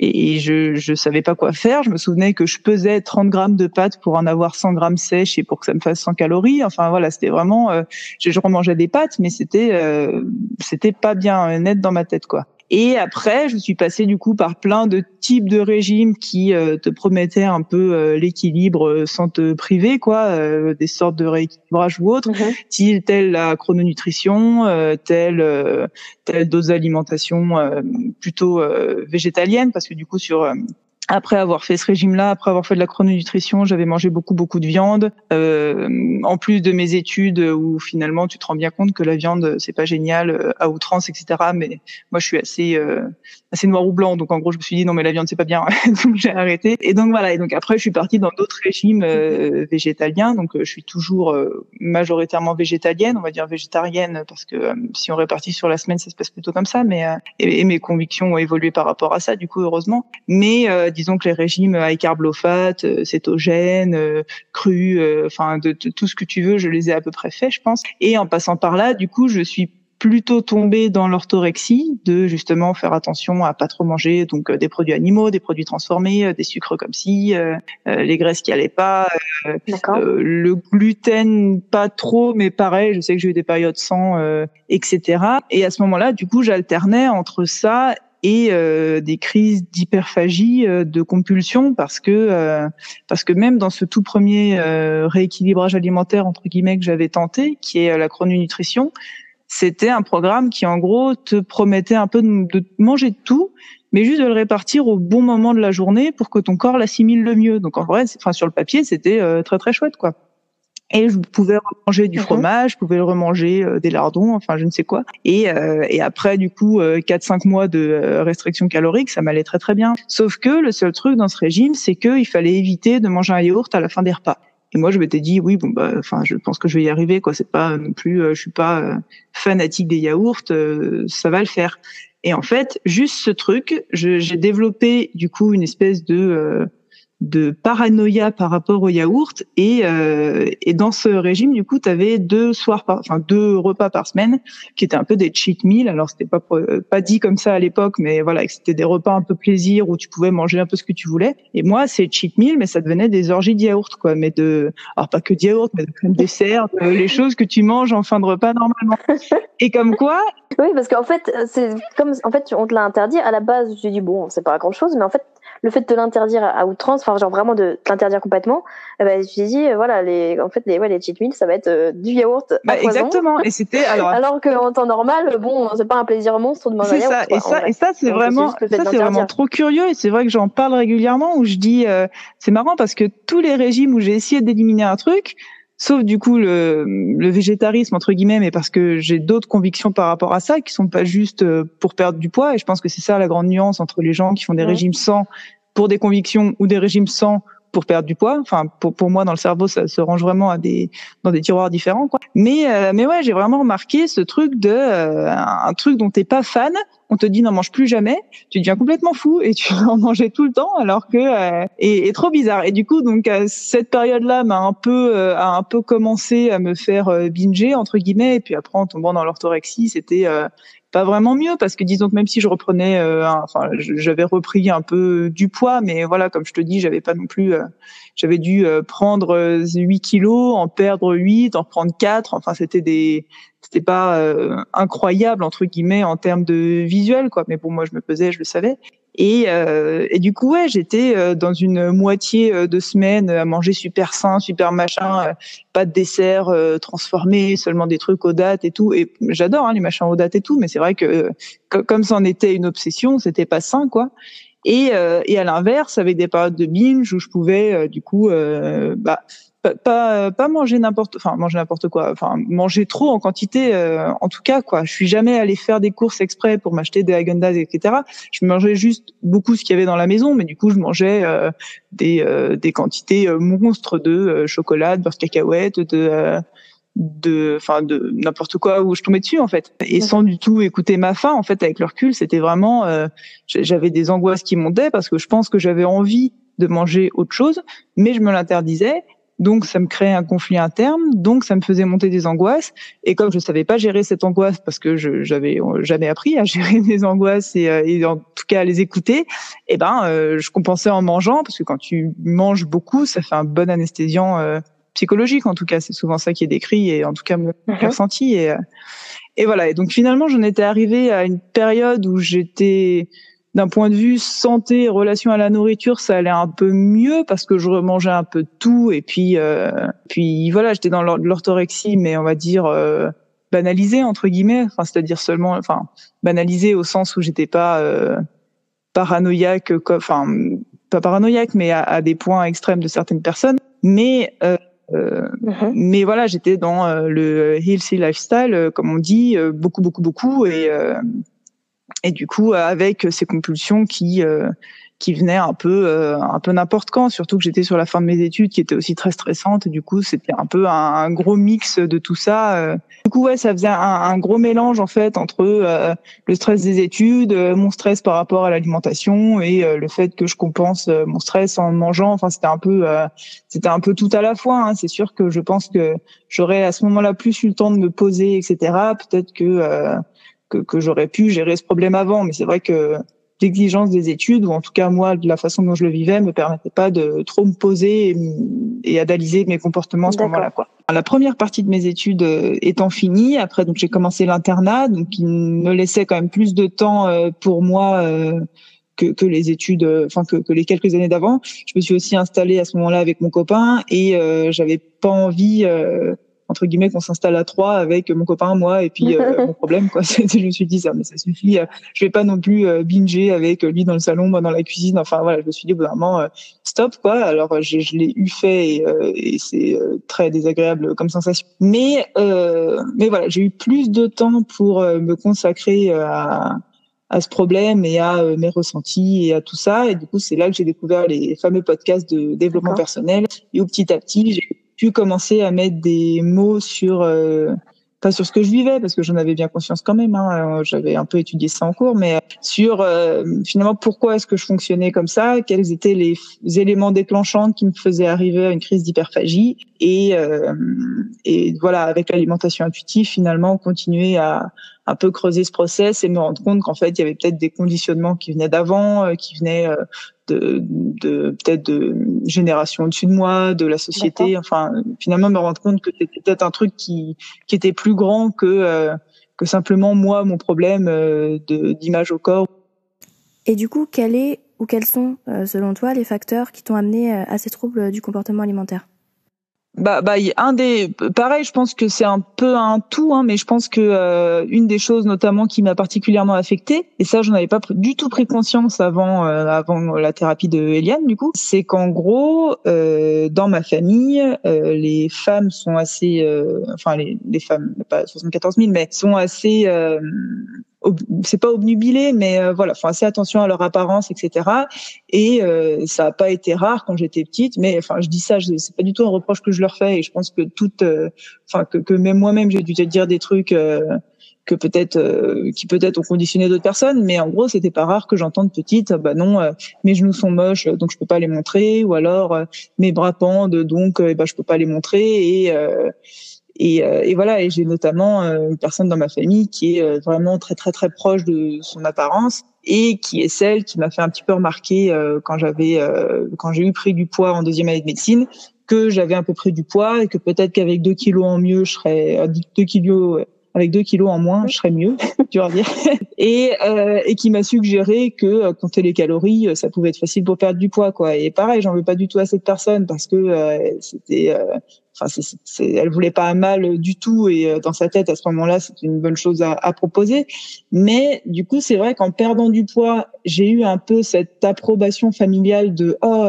et je je savais pas quoi faire. Je me souvenais que je pesais 30 grammes de pâtes pour en avoir 100 grammes sèches et pour que ça me fasse 100 calories. Enfin voilà, c'était vraiment, euh, je, je remangeais des pâtes, mais c'était euh, c'était pas bien net dans ma tête quoi. Et après, je suis passée du coup par plein de types de régimes qui euh, te promettaient un peu euh, l'équilibre euh, sans te priver, quoi, des sortes de rééquilibrage ou autre, mm telle la chrononutrition, telle telle dose d'alimentation plutôt végétalienne, parce que du coup sur après avoir fait ce régime-là, après avoir fait de la chrononutrition, j'avais mangé beaucoup beaucoup de viande. Euh, en plus de mes études où finalement tu te rends bien compte que la viande c'est pas génial euh, à outrance, etc. Mais moi je suis assez euh, assez noir ou blanc, donc en gros je me suis dit non mais la viande c'est pas bien, donc j'ai arrêté. Et donc voilà. Et donc après je suis partie dans d'autres régimes euh, végétaliens. Donc je suis toujours majoritairement végétalienne, on va dire végétarienne parce que si on répartit sur la semaine ça se passe plutôt comme ça. Mais et, et, mes convictions ont évolué par rapport à ça, du coup heureusement. Mais disons que les régimes high carb low fat, euh, cétogène, euh, cru, euh, enfin de, tout ce que tu veux, je les ai à peu près faits, je pense. Et en passant par là, du coup, je suis plutôt tombée dans l'orthorexie, de justement faire attention à pas trop manger donc des produits animaux, des produits transformés, des sucres comme si, les graisses qui allaient pas, le gluten pas trop, mais pareil, je sais que j'ai eu des périodes sans, etc. Et à ce moment-là, du coup, j'alternais entre ça et euh, des crises d'hyperphagie, euh, de compulsion, parce que euh, parce que même dans ce tout premier rééquilibrage alimentaire entre guillemets que j'avais tenté, qui est la chrononutrition, c'était un programme qui en gros te promettait un peu de, de manger de tout, mais juste de le répartir au bon moment de la journée pour que ton corps l'assimile le mieux. Donc en vrai, enfin sur le papier, c'était très très chouette quoi. Et je pouvais remanger du fromage, je pouvais remanger euh, des lardons, enfin je ne sais quoi. Et, euh, et après du coup euh, 4-5 mois de euh, restriction calorique, ça m'allait très très bien. Sauf que le seul truc dans ce régime, c'est qu'il fallait éviter de manger un yaourt à la fin des repas. Et moi, je m'étais dit, oui, bon, bah, enfin, je pense que je vais y arriver, quoi. C'est pas non plus, je suis pas fanatique des yaourts, ça va le faire. Et en fait, juste ce truc, j'ai développé du coup une espèce de de paranoïa par rapport au yaourt. Et euh, et dans ce régime du coup tu avais deux soirs par enfin deux repas par semaine qui étaient un peu des cheat meals. Alors c'était pas pas dit comme ça à l'époque mais voilà c'était des repas un peu plaisir où tu pouvais manger un peu ce que tu voulais. Et moi c'est cheat meal mais ça devenait des orgies de yaourt quoi. Mais de alors pas que de yaourt mais de crème dessert les choses que tu manges en fin de repas normalement. Et comme quoi oui parce qu'en fait c'est comme en fait on te l'a interdit. À la base j'ai dit bon c'est pas grand chose mais en fait le fait de l'interdire à outrance, enfin genre vraiment de l'interdire complètement, eh ben, je me dit euh, voilà les en fait les ouais, les cheat meals ça va être euh, du yaourt bah, exactement. Et c'était alors alors qu'en temps normal bon c'est pas un plaisir monstre de manger yaourt. Ça, et, ça, et ça c'est vraiment ça c'est vraiment trop curieux et c'est vrai que j'en parle régulièrement où je dis euh, c'est marrant parce que tous les régimes où j'ai essayé d'éliminer un truc sauf du coup le, le, végétarisme entre guillemets, mais parce que j'ai d'autres convictions par rapport à ça qui sont pas juste euh, pour perdre du poids. Et je pense que c'est ça la grande nuance entre les gens qui font des régimes sans pour des convictions ou des régimes sans pour perdre du poids. Enfin, pour, pour moi, dans le cerveau, ça se range vraiment à des dans des tiroirs différents, quoi. Mais euh, mais ouais, j'ai vraiment remarqué ce truc de euh, un truc dont t'es pas fan. On te dit n'en mange plus jamais, tu deviens complètement fou et tu vas en manger tout le temps, alors que euh, et, trop bizarre. Et du coup, donc cette période-là m'a un peu a un peu commencé à me faire binger entre guillemets. Et puis après, en tombant dans l'orthorexie, c'était pas vraiment mieux parce que disons que même si je reprenais, euh, enfin j'avais repris un peu du poids, mais voilà comme je te dis, j'avais pas non plus, euh, j'avais dû euh, prendre 8 kilos, en perdre 8, en reprendre 4, enfin c'était des, c'était pas incroyable entre guillemets en termes de visuel quoi, mais pour moi je me pesais, je le savais. Et, euh, du coup, ouais, j'étais euh, dans une moitié euh, de semaine à manger super sain, super machin, pas de dessert transformé, seulement des trucs aux dates et tout. Et j'adore hein, les machins aux dates et tout, mais c'est vrai que comme ça en était une obsession, c'était pas sain, quoi. Et, et à l'inverse, avec des périodes de binge où je pouvais du coup bah, pas, pas, manger n'importe enfin manger n'importe quoi enfin manger trop en quantité euh, en tout cas quoi. Je suis jamais allé faire des courses exprès pour m'acheter des Häagen-Dazs etc je mangeais juste beaucoup ce qu'il y avait dans la maison mais du coup je mangeais euh, des euh, des quantités monstres de chocolat de beurre de cacahuète de de enfin de n'importe quoi où je tombais dessus en fait. Et sans du tout écouter ma faim en fait avec le recul c'était vraiment j'avais des angoisses qui montaient parce que je pense que j'avais envie de manger autre chose mais je me l'interdisais donc ça me créait un conflit interne, donc ça me faisait monter des angoisses. Et comme je savais pas gérer cette angoisse parce que je j'avais jamais appris à gérer mes angoisses et, euh, et, en tout cas à les écouter, eh ben euh, je compensais en mangeant parce que quand tu manges beaucoup, ça fait un bon anesthésiant euh, psychologique en tout cas. C'est souvent ça qui est décrit et en tout cas me mhm. ressenti et et voilà. Et donc finalement j'en étais arrivée à une période où j'étais d'un point de vue santé, relation à la nourriture, ça allait un peu mieux parce que je remangeais un peu de tout et puis euh, puis voilà, j'étais dans l'orthorexie, mais on va dire euh, banalisée entre guillemets, enfin c'est-à-dire seulement, enfin banalisée au sens où j'étais pas euh, paranoïaque, enfin pas paranoïaque, mais à, des points extrêmes de certaines personnes, mais euh, mm-hmm. Mais voilà, j'étais dans le healthy lifestyle, comme on dit, beaucoup, beaucoup, beaucoup, et et du coup avec ces compulsions qui euh, qui venaient un peu euh, un peu n'importe quand surtout que j'étais sur la fin de mes études qui était aussi très stressante et du coup c'était un peu un, gros mix de tout ça euh. du coup ouais ça faisait un, gros mélange en fait entre le stress des études mon stress par rapport à l'alimentation et le fait que je compense mon stress en mangeant enfin c'était un peu c'était un peu tout à la fois hein. c'est sûr que je pense que j'aurais à ce moment-là plus eu le temps de me poser etc peut-être que que, que j'aurais pu gérer ce problème avant. Mais c'est vrai que l'exigence des études, ou en tout cas moi, de la façon dont je le vivais, me permettait pas de trop me poser et, analyser mes comportements à ce moment-là. Quoi. La première partie de mes études euh, étant finie, après donc j'ai commencé l'internat, donc il me laissait quand même plus de temps euh, pour moi. Euh, que, que, les études, enfin que, que, les quelques années d'avant. Je me suis aussi installée à ce moment-là avec mon copain et euh, j'avais pas envie entre guillemets qu'on s'installe à trois avec mon copain, moi et puis euh, mon problème quoi. je me suis dit ça, mais ça suffit. Euh, je vais pas non plus euh, binger avec lui dans le salon, moi dans la cuisine. Enfin voilà, je me suis dit vraiment stop quoi. Alors je, je l'ai eu fait et, et c'est très désagréable comme sensation. Mais mais voilà, j'ai eu plus de temps pour me consacrer à à ce problème et à mes ressentis et à tout ça. Et du coup, c'est là que j'ai découvert les fameux podcasts de développement personnel. Et où petit à petit, j'ai pu commencer à mettre des mots sur pas sur ce que je vivais parce que j'en avais bien conscience quand même. Hein, J'avais un peu étudié ça en cours, mais sur euh, finalement pourquoi est-ce que je fonctionnais comme ça, quels étaient les, éléments déclenchants qui me faisaient arriver à une crise d'hyperphagie et euh, et voilà avec l'alimentation intuitive finalement continuer à un peu creuser ce process et me rendre compte qu'en fait il y avait peut-être des conditionnements qui venaient d'avant, euh, qui venaient de, de peut-être de génération au-dessus de moi, de la société. Enfin, finalement, me rendre compte que c'était peut-être un truc qui qui était plus grand que euh, que simplement moi, mon problème euh, d'image au corps. Et du coup, quel est ou quels sont, euh, selon toi, les facteurs qui t'ont amené à ces troubles du comportement alimentaire? Bah, bah, un des, pareil, je pense que c'est un peu un tout, hein, mais je pense que euh, une des choses notamment qui m'a particulièrement affectée, et ça, j'en avais pas du tout pris conscience avant, euh, avant la thérapie de Eliane, du coup, c'est qu'en gros, euh, dans ma famille, euh, les femmes sont assez, enfin les, les femmes, pas 74 000, mais sont assez c'est pas obnubilé, mais euh, voilà, font assez attention à leur apparence, etc. Et euh, ça a pas été rare quand j'étais petite, mais enfin, je dis ça, c'est pas du tout un reproche que je leur fais, et je pense que toute, euh, enfin, que, que, même moi-même, j'ai dû te dire des trucs que peut-être, qui peut-être ont conditionné d'autres personnes, mais en gros, c'était pas rare que j'entende petite, bah non, mes genoux sont moches, donc je peux pas les montrer, ou alors mes bras pendent, donc bah je peux pas les montrer, et et, euh, et voilà, et j'ai notamment euh, une personne dans ma famille qui est euh, vraiment très très très proche de son apparence et qui est celle qui m'a fait un petit peu remarquer quand j'avais quand j'ai eu pris du poids en deuxième année de médecine que j'avais un peu pris du poids et que peut-être qu'avec deux kilos en mieux, je serais deux kilos avec deux kilos en moins, je serais mieux, tu vas dire. Et, euh, et qui m'a suggéré que euh, compter les calories, euh, ça pouvait être facile pour perdre du poids, quoi. Et pareil, j'en veux pas du tout à cette personne parce que euh, c'était, enfin, c'est, elle voulait pas mal du tout et dans sa tête à ce moment-là, c'était une bonne chose à, à proposer. Mais du coup, c'est vrai qu'en perdant du poids, j'ai eu un peu cette approbation familiale de oh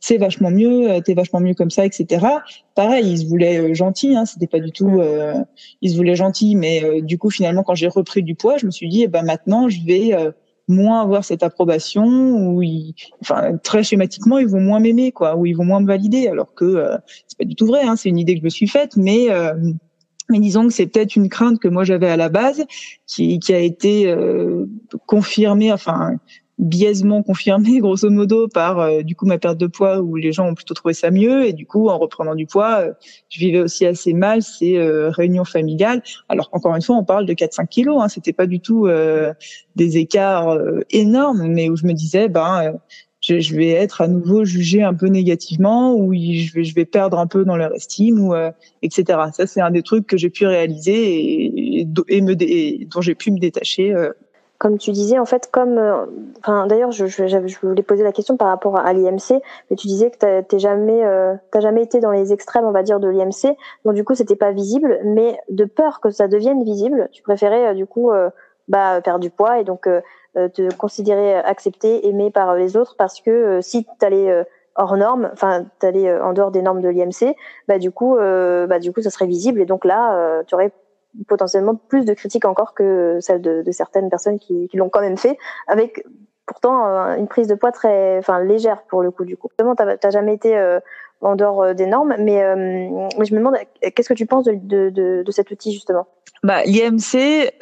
c'est vachement mieux, euh, t'es vachement mieux comme ça, etc. Pareil, ils se voulaient euh, gentils, hein, c'était pas du tout, euh, ils se voulaient gentils, mais du coup finalement quand j'ai repris du poids, je me suis dit, eh ben maintenant je vais moins avoir cette approbation, ils, enfin très schématiquement ils vont moins m'aimer, quoi, ou ils vont moins me valider, alors que c'est pas du tout vrai, hein, c'est une idée que je me suis faite, mais mais disons que c'est peut-être une crainte que moi j'avais à la base, qui, qui a été confirmée, enfin biaisement confirmé grosso modo par euh, du coup ma perte de poids où les gens ont plutôt trouvé ça mieux. Et du coup en reprenant du poids euh, je vivais aussi assez mal ces euh, réunions familiales alors encore une fois on parle de 4-5 kilos hein, c'était pas du tout des écarts énormes mais où je me disais ben je, je, vais être à nouveau jugé un peu négativement ou je vais je vais perdre un peu dans leur estime ou etc ça c'est un des trucs que j'ai pu réaliser et, et, me et dont j'ai pu me détacher comme tu disais, en fait, comme, euh, d'ailleurs, je, voulais poser la question par rapport à l'IMC, mais tu disais que t'es jamais, euh, t'as jamais été dans les extrêmes, on va dire, de l'IMC, donc du coup, c'était pas visible, mais de peur que ça devienne visible, tu préférais euh, du coup, bah, perdre du poids et donc te considérer accepté, aimé par les autres, parce que si t'allais hors norme, enfin, t'allais en dehors des normes de l'IMC, bah du coup, bah du coup, ça serait visible et donc là, tu aurais potentiellement plus de critiques encore que celles de, certaines personnes qui, l'ont quand même fait, avec pourtant euh, une prise de poids très, enfin légère pour le coup du coup. Vraiment, t'as jamais été euh, en dehors euh, des normes, mais, je me demande qu'est-ce que tu penses de, de, cet outil justement? Bah, L'IMC,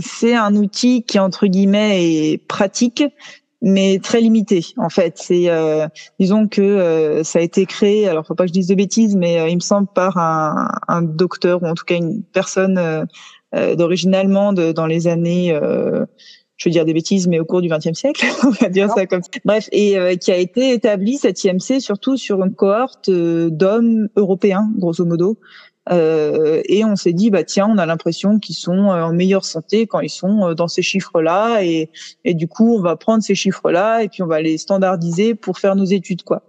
c'est un outil qui entre guillemets est pratique, mais très limité en fait. C'est euh, disons que euh, ça a été créé, alors faut pas que je dise de bêtises, mais euh, il me semble par un, un, docteur ou en tout cas une personne d'origine allemande dans les années je veux dire des bêtises, mais au cours du XXe siècle, on va dire ça comme. Bref, et qui a été établi cette IMC surtout sur une cohorte d'hommes européens, grosso modo, euh, et on s'est dit, bah tiens, on a l'impression qu'ils sont euh, en meilleure santé quand ils sont euh, dans ces chiffres-là, et, et du coup, on va prendre ces chiffres-là et puis on va les standardiser pour faire nos études, quoi.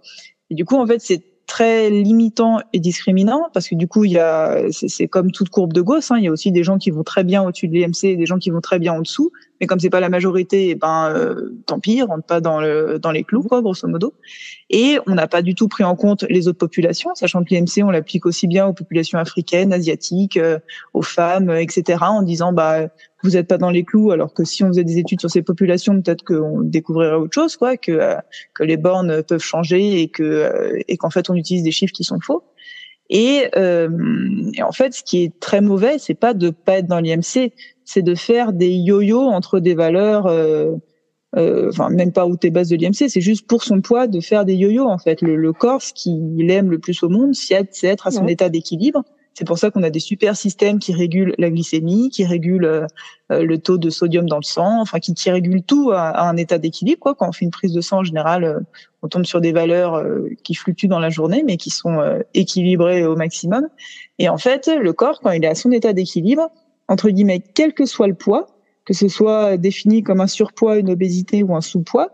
Et du coup, en fait, c'est très limitant et discriminant parce que du coup il y a c'est comme toute courbe de Gauss hein, il y a aussi des gens qui vont très bien au-dessus de l'EMC et des gens qui vont très bien en dessous. Mais comme c'est pas la majorité et eh ben euh, tant pis rentre pas dans le dans les clous quoi grosso modo. Et on n'a pas du tout pris en compte les autres populations sachant que l'EMC on l'applique aussi bien aux populations africaines asiatiques euh, aux femmes etc en disant bah vous n'êtes pas dans les clous, alors que si on faisait des études sur ces populations, peut-être qu'on découvrirait autre chose, quoi, que euh, que les bornes peuvent changer et que euh, et qu'en fait on utilise des chiffres qui sont faux. Et, euh, et, en fait, ce qui est très mauvais, c'est pas de pas être dans l'IMC, c'est de faire des yo-yo entre des valeurs. Euh, euh, enfin même pas où t'es base de l'IMC, c'est juste pour son poids de faire des yo-yo en fait. Le, le corps, ce qu'il aime le plus au monde, c'est être à son état d'équilibre. C'est pour ça qu'on a des super systèmes qui régulent la glycémie, qui régulent euh, le taux de sodium dans le sang, enfin qui, qui régulent tout à, à un état d'équilibre. Quoi. Quand on fait une prise de sang, en général, euh, on tombe sur des valeurs euh, qui fluctuent dans la journée, mais qui sont équilibrées au maximum. Et en fait, le corps, quand il est à son état d'équilibre, entre guillemets, quel que soit le poids, que ce soit défini comme un surpoids, une obésité ou un sous-poids,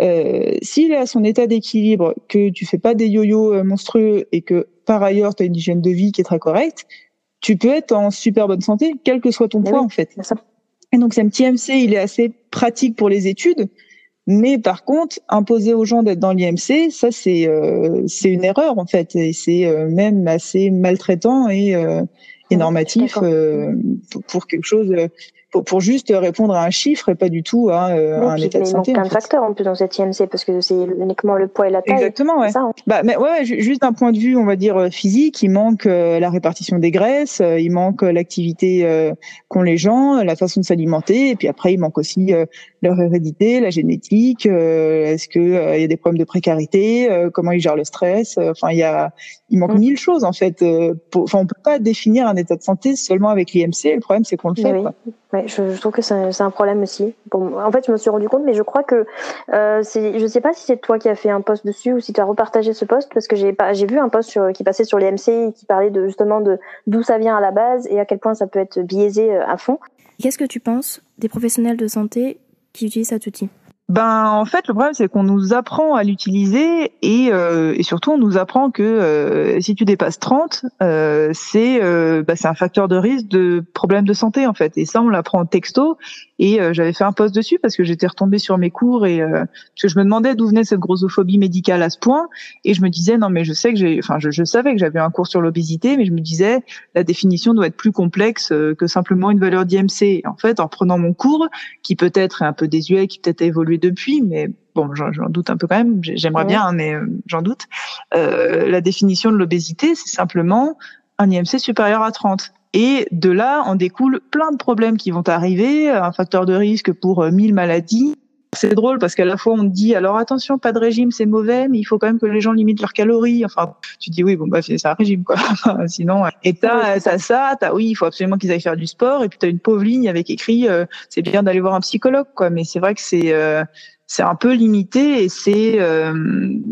euh, s'il est à son état d'équilibre, que tu fais pas des yo-yo euh, monstrueux et que par ailleurs tu as une hygiène de vie qui est très correcte, tu peux être en super bonne santé, quel que soit ton poids en fait. Et donc ce petit MC, il est assez pratique pour les études, mais par contre, imposer aux gens d'être dans l'IMC, ça c'est euh, c'est une erreur en fait, et c'est euh, même assez maltraitant et, euh, et normatif pour quelque chose pour, pour, juste répondre à un chiffre et pas du tout à, euh, un état de santé. Il manque plein de facteurs en plus dans cette IMC parce que c'est uniquement le poids et la taille. Exactement, ouais. Ça, hein. Bah, mais ouais, juste d'un point de vue, on va dire euh, physique, il manque euh, la répartition des graisses, euh, il manque l'activité qu'ont les gens, la façon de s'alimenter, et puis après il manque aussi leur hérédité, la génétique. Est-ce que il y a des problèmes de précarité Comment ils gèrent le stress Enfin, il y a, il manque mm. mille choses en fait. Enfin, on peut pas définir un état de santé seulement avec l'IMC. Le problème, c'est qu'on le fait. Oui. Ouais, je, je, trouve que c'est un problème aussi. Bon, en fait, je me suis rendu compte, mais je crois que euh, je sais pas si c'est toi qui as fait un post dessus ou si tu as repartagé ce post, parce que j'ai pas, j'ai vu un post sur, qui passait sur les MC qui parlait de justement de d'où ça vient à la base et à quel point ça peut être biaisé euh, à fond. Qu'est-ce que tu penses des professionnels de santé qui utilisent cet outil? Ben en fait le problème c'est qu'on nous apprend à l'utiliser et, euh, et surtout on nous apprend que euh, si tu dépasses 30 euh, c'est euh, bah, c'est un facteur de risque de problème de santé en fait. Et ça on l'apprend en texto et euh, j'avais fait un post dessus parce que j'étais retombée sur mes cours et euh, que je me demandais d'où venait cette grossophobie médicale à ce point et je me disais non mais je sais que j'ai enfin je, je savais que j'avais un cours sur l'obésité mais je me disais la définition doit être plus complexe que simplement une valeur d'IMC en fait en prenant mon cours qui peut-être est un peu désuet qui peut-être a évolué depuis, mais bon, j'en doute un peu quand même. J'aimerais bien, hein, mais euh, j'en doute. Euh, la définition de l'obésité, c'est simplement un IMC supérieur à 30. Et de là, en découle plein de problèmes qui vont arriver, un facteur de risque pour 1000 euh, maladies. C'est drôle parce qu'à la fois on dit alors attention pas de régime c'est mauvais mais il faut quand même que les gens limitent leurs calories. Enfin tu dis oui bon bah c'est un régime quoi. Sinon et t'as t'as ça. t'as oui il faut absolument qu'ils aillent faire du sport. Et puis t'as une pauvre ligne avec écrit c'est bien d'aller voir un psychologue quoi. Mais c'est vrai que c'est c'est un peu limité et c'est euh,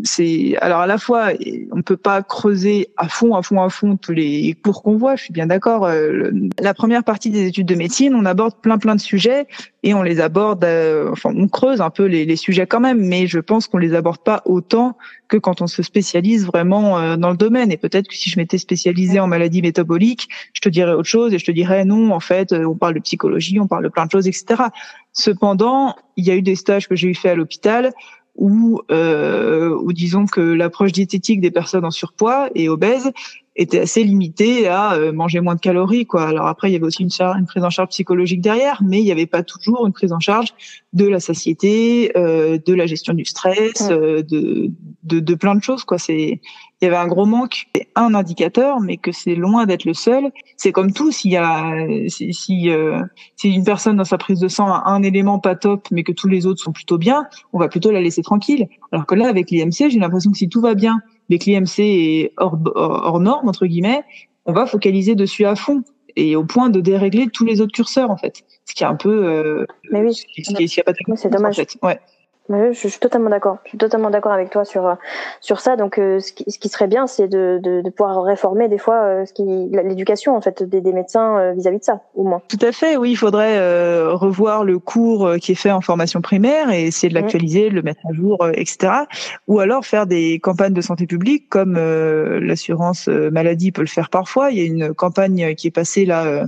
c'est alors à la fois on peut pas creuser à fond à fond à fond tous les cours qu'on voit je suis bien d'accord euh, la première partie des études de médecine on aborde plein plein de sujets et on les aborde euh, enfin on creuse un peu les, sujets quand même mais je pense qu'on les aborde pas autant que quand on se spécialise vraiment dans le domaine. Et peut-être que si je m'étais spécialisée en maladie métabolique je te dirais autre chose et je te dirais non en fait on parle de psychologie on parle de plein de choses etc Cependant, il y a eu des stages que j'ai eu fait à l'hôpital où, euh, où disons que l'approche diététique des personnes en surpoids et obèses était assez limitée à euh, manger moins de calories. Quoi. Alors après, il y avait aussi une, une prise en charge psychologique derrière, mais il n'y avait pas toujours une prise en charge de la satiété, euh, de la gestion du stress, euh, de, de, de, plein de choses. Quoi. C'est il y avait un gros manque, un indicateur, mais que c'est loin d'être le seul. C'est comme tout, s'il y a, si, si, euh, si, une personne dans sa prise de sang a un élément pas top, mais que tous les autres sont plutôt bien, on va plutôt la laisser tranquille. Alors que là, avec l'IMC, j'ai l'impression que si tout va bien, mais que l'IMC est hors, hors norme entre guillemets, on va focaliser dessus à fond et au point de dérégler tous les autres curseurs en fait. Ce qui est un peu, euh, mais oui, ce qui, ce qui, a pas c'est dommage. En fait. Ouais. Je, je suis totalement d'accord. Je suis totalement d'accord avec toi sur sur ça. Donc, euh, ce, qui, ce, qui, serait bien, c'est de, de, de, pouvoir réformer des fois euh, ce qui l'éducation en fait des, des médecins euh, vis-à-vis -vis de ça, au moins. Tout à fait. Oui, il faudrait euh, revoir le cours qui est fait en formation primaire et essayer de mmh. l'actualiser, de le mettre à jour, etc. Ou alors faire des campagnes de santé publique comme l'assurance maladie peut le faire parfois. Il y a une campagne qui est passée là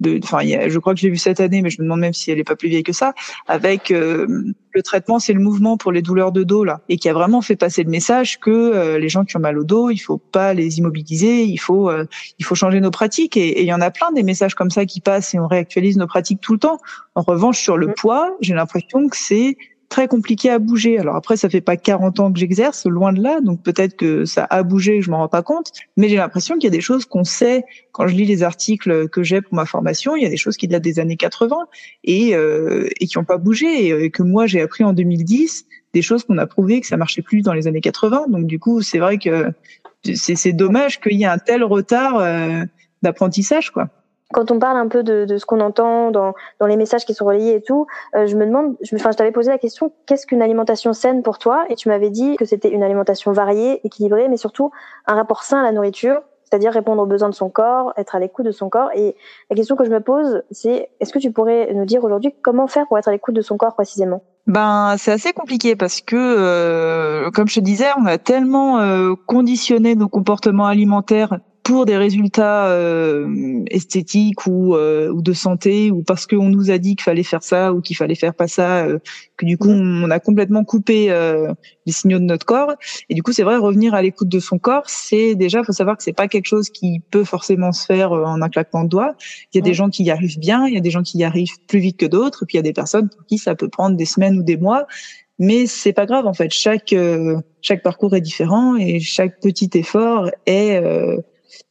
de, enfin, je crois que j'ai vu cette année, mais je me demande même si elle est pas plus vieille que ça, avec euh, le traitement, c'est le mouvement pour les douleurs de dos là, et qui a vraiment fait passer le message que euh, les gens qui ont mal au dos, il faut pas les immobiliser, il faut, euh, il faut changer nos pratiques, et il y en a plein des messages comme ça qui passent et on réactualise nos pratiques tout le temps. En revanche, sur le poids, j'ai l'impression que c'est très compliqué à bouger. Alors après, ça fait pas 40 ans que j'exerce, loin de là, donc peut-être que ça a bougé, je m'en rends pas compte, mais j'ai l'impression qu'il y a des choses qu'on sait quand je lis les articles que j'ai pour ma formation, il y a des choses qui datent des années 80 et, euh, et qui n'ont pas bougé et que moi j'ai appris en 2010, des choses qu'on a prouvé que ça marchait plus dans les années 80. Donc du coup, c'est vrai que c'est dommage qu'il y ait un tel retard euh, d'apprentissage, quoi quand on parle un peu de, de ce qu'on entend dans, dans, les messages qui sont relayés et tout, euh, je me demande, je, enfin, je t'avais posé la question, qu'est-ce qu'une alimentation saine pour toi? Et tu m'avais dit que c'était une alimentation variée, équilibrée, mais surtout un rapport sain à la nourriture, c'est-à-dire répondre aux besoins de son corps, être à l'écoute de son corps. Et la question que je me pose, c'est est-ce que tu pourrais nous dire aujourd'hui comment faire pour être à l'écoute de son corps précisément? Ben, c'est assez compliqué parce que, euh, comme je te disais, on a tellement euh, conditionné nos comportements alimentaires pour des résultats euh, esthétiques ou, euh, ou de santé ou parce qu'on nous a dit qu'il fallait faire ça ou qu'il fallait faire pas ça, euh, que du coup mm. on a complètement coupé les signaux de notre corps. Et du coup c'est vrai revenir à l'écoute de son corps, c'est déjà faut savoir que c'est pas quelque chose qui peut forcément se faire en un claquement de doigts. Il y a des gens qui y arrivent bien, il y a des gens qui y arrivent plus vite que d'autres, et puis il y a des personnes pour qui ça peut prendre des semaines ou des mois mais c'est pas grave en fait chaque chaque parcours est différent et chaque petit effort est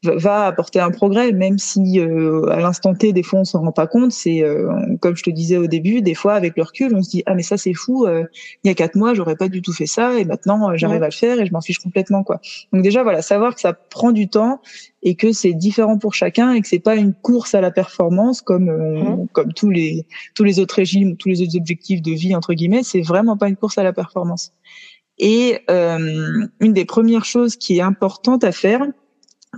va apporter un progrès, même si euh, à l'instant T, des fois, on s'en rend pas compte. C'est euh, comme je te disais au début, des fois, avec le recul, on se dit ah mais ça c'est fou. Euh, il y a quatre mois, j'aurais pas du tout fait ça, et maintenant j'arrive à le faire et je m'en fiche complètement quoi. Donc déjà voilà, savoir que ça prend du temps et que c'est différent pour chacun et que c'est pas une course à la performance comme mmh. comme tous les tous les autres régimes, tous les autres objectifs de vie entre guillemets. C'est vraiment pas une course à la performance. Et une des premières choses qui est importante à faire,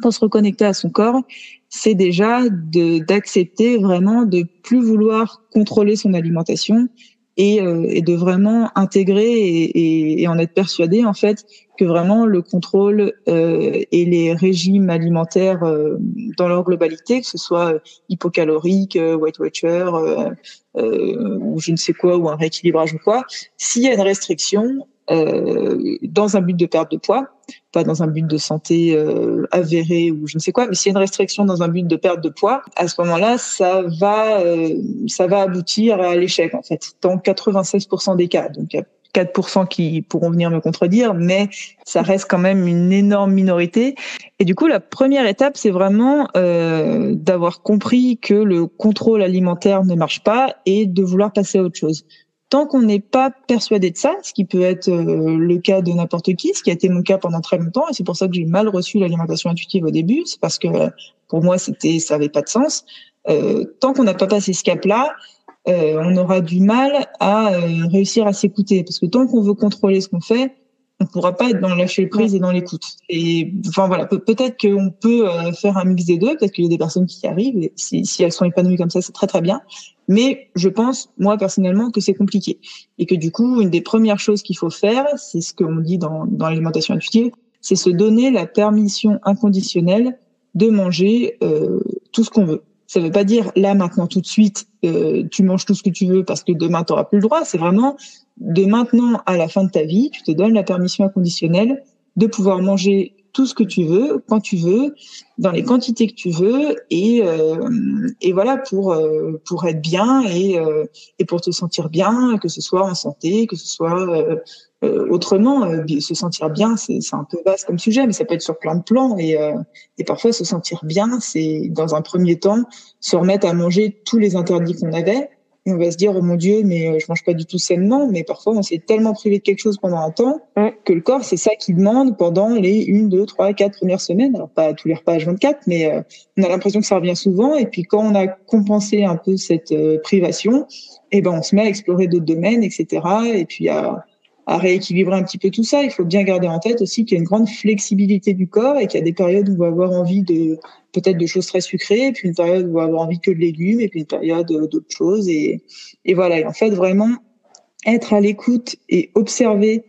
pour se reconnecter à son corps, c'est déjà d'accepter vraiment de plus vouloir contrôler son alimentation et, euh, et de vraiment intégrer et, et, en être persuadé en fait que vraiment le contrôle euh, et les régimes alimentaires euh, dans leur globalité, que ce soit hypocalorique, Weight Watcher ou je ne sais quoi ou un rééquilibrage ou quoi, s'il y a une restriction, euh, dans un but de perte de poids, pas dans un but de santé euh, avéré ou je ne sais quoi, mais s'il y a une restriction dans un but de perte de poids, à ce moment-là, ça va, euh, ça va aboutir à l'échec en fait, dans 96% des cas. Donc il y a 4% qui pourront venir me contredire, mais ça reste quand même une énorme minorité. Et du coup, la première étape, c'est vraiment euh, d'avoir compris que le contrôle alimentaire ne marche pas et de vouloir passer à autre chose tant qu'on n'est pas persuadé de ça, ce qui peut être euh, le cas de n'importe qui, ce qui a été mon cas pendant très longtemps, et c'est pour ça que j'ai mal reçu l'alimentation intuitive au début, c'est parce que pour moi c'était ça avait pas de sens. Euh, tant qu'on n'a pas passé ce cap-là, euh, on aura du mal à euh, réussir à s'écouter, parce que tant qu'on veut contrôler ce qu'on fait, on pourra pas être dans le lâcher prise et dans l'écoute. Et enfin voilà, peut-être qu'on peut euh, faire un mix des deux, peut-être qu'il y a des personnes qui y arrivent, et si, si elles sont épanouies comme ça, c'est très très bien. Mais je pense, moi personnellement, que c'est compliqué. Et que du coup, une des premières choses qu'il faut faire, c'est ce qu'on dit dans, dans l'alimentation intuitive, c'est se donner la permission inconditionnelle de manger euh, tout ce qu'on veut. Ça ne veut pas dire là, maintenant, tout de suite, euh, tu manges tout ce que tu veux parce que demain, tu n'auras plus le droit. C'est vraiment de maintenant à la fin de ta vie, tu te donnes la permission inconditionnelle de pouvoir manger tout ce que tu veux, quand tu veux, dans les quantités que tu veux, et, euh, et voilà pour euh, pour être bien et euh, et pour te sentir bien, que ce soit en santé, que ce soit autrement, se sentir bien, c'est c'est un peu vaste comme sujet, mais ça peut être sur plein de plans et et parfois se sentir bien, c'est dans un premier temps se remettre à manger tous les interdits qu'on avait on va se dire oh mon dieu mais euh, je mange pas du tout sainement mais parfois on s'est tellement privé de quelque chose pendant un temps que le corps c'est ça qu'il demande pendant les une deux trois quatre premières semaines. Alors pas tous les repas H24 mais euh, on a l'impression que ça revient souvent. Et puis quand on a compensé un peu cette euh, privation et eh ben on se met à explorer d'autres domaines etc et puis à à rééquilibrer un petit peu tout ça. Il faut bien garder en tête aussi qu'il y a une grande flexibilité du corps et qu'il y a des périodes où on va avoir envie de peut-être de choses très sucrées, puis une période où on va avoir envie que de légumes, et puis une période euh, d'autres choses. Et, et voilà. Et en fait, vraiment être à l'écoute et observer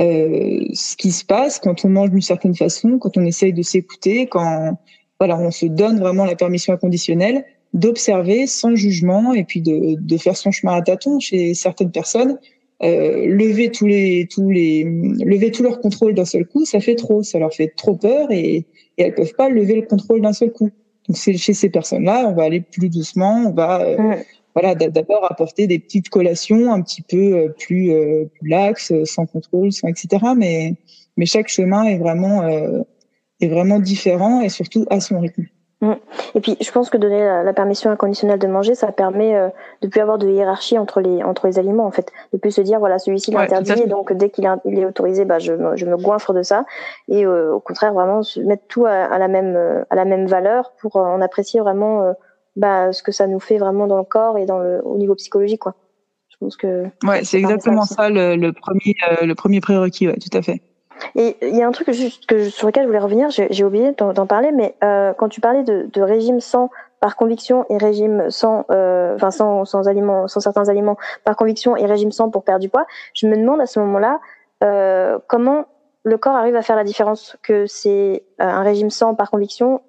euh, ce qui se passe quand on mange d'une certaine façon, quand on essaye de s'écouter, quand voilà, on se donne vraiment la permission inconditionnelle d'observer sans jugement et puis de, de faire son chemin à tâtons chez certaines personnes euh, lever tous les tous les lever tout leur contrôle d'un seul coup, ça fait trop, ça leur fait trop peur et, et elles peuvent pas lever le contrôle d'un seul coup. Donc c'est chez ces personnes-là, on va aller plus doucement, on va euh, voilà, d'abord apporter des petites collations un petit peu plus, plus laxes, sans contrôle, sans etc. Mais mais chaque chemin est vraiment est vraiment différent et surtout à son rythme. Mm. Et puis, je pense que donner la, permission inconditionnelle de manger, ça permet euh, de plus avoir de hiérarchie entre les entre les aliments, en fait, de plus se dire voilà celui-ci est interdit, et donc dès qu'il est, autorisé, bah je me, je me goinfre de ça, et euh, au contraire vraiment mettre tout à, la même euh, à la même valeur pour en apprécier vraiment bah, ce que ça nous fait vraiment dans le corps et dans le au niveau psychologique, quoi. Je pense que ouais, c'est exactement ça, le, le, premier le premier prérequis, ouais, tout à fait. Et il y a un truc que, sur lequel je voulais revenir, j'ai oublié d'en parler, mais euh, quand tu parlais de, de, régime sans par conviction et régime sans, euh, enfin sans, sans aliments, sans certains aliments par conviction et régime sans pour perdre du poids, je me demande à ce moment-là euh, comment le corps arrive à faire la différence que c'est euh, un régime sans par conviction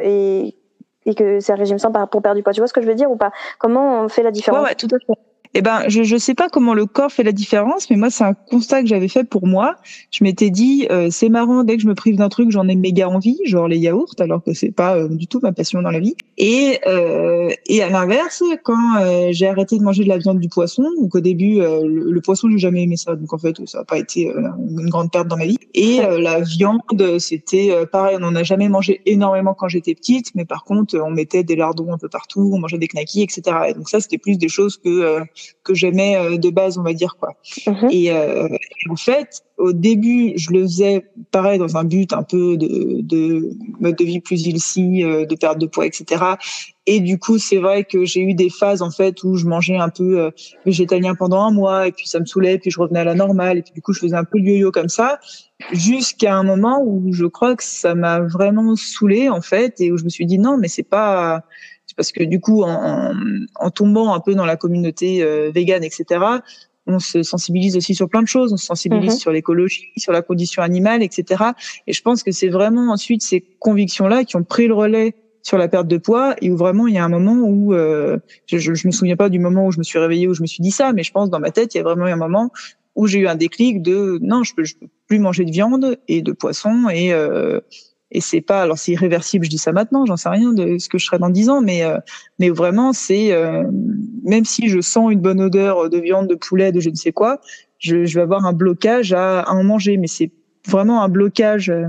et, et que c'est un régime sans pour perdre du poids. Tu vois ce que je veux dire ou pas? Comment on fait la différence? Ouais, ouais, tout à fait. Eh ben, je ne sais pas comment le corps fait la différence, mais moi, c'est un constat que j'avais fait pour moi. Je m'étais dit, euh, c'est marrant, dès que je me prive d'un truc, j'en ai méga envie, genre les yaourts, alors que c'est pas euh, du tout ma passion dans la vie. Et euh, et à l'inverse, quand euh, j'ai arrêté de manger de la viande du poisson, donc au début, le, le, poisson, j'ai jamais aimé ça, donc en fait, ça n'a pas été une grande perte dans ma vie. Et la viande, c'était pareil, on n'en a jamais mangé énormément quand j'étais petite, mais par contre, on mettait des lardons un peu partout, on mangeait des knackis, etc. Et donc ça, c'était plus des choses que que j'aimais euh, de base, on va dire quoi. Mhm. Et euh, en fait, au début, je le faisais pareil dans un but un peu de, de mode de vie plus ilsi, euh, de perte de poids, etc. Et du coup, c'est vrai que j'ai eu des phases en fait où je mangeais un peu végétalien pendant un mois, et puis ça me saoulait, puis je revenais à la normale, et puis du coup, je faisais un peu yo-yo comme ça, jusqu'à un moment où je crois que ça m'a vraiment saoulé en fait, et où je me suis dit non, mais c'est pas parce que du coup, en, en, tombant un peu dans la communauté euh, végane, etc., on se sensibilise aussi sur plein de choses. On se sensibilise mhm. sur l'écologie, sur la condition animale, etc. Et je pense que c'est vraiment ensuite ces convictions-là qui ont pris le relais sur la perte de poids et où vraiment il y a un moment où euh, je, je, me souviens pas du moment où je me suis réveillée où je me suis dit ça, mais je pense dans ma tête il y a vraiment eu un moment où j'ai eu un déclic de non je peux, je peux plus manger de viande et de poisson et euh, et c'est pas alors c'est irréversible je dis ça maintenant j'en sais rien de ce que je serai dans dix ans mais euh, mais vraiment c'est euh, même si je sens une bonne odeur de viande de poulet de je ne sais quoi je, je vais avoir un blocage à, à en manger. Mais c'est vraiment un blocage euh,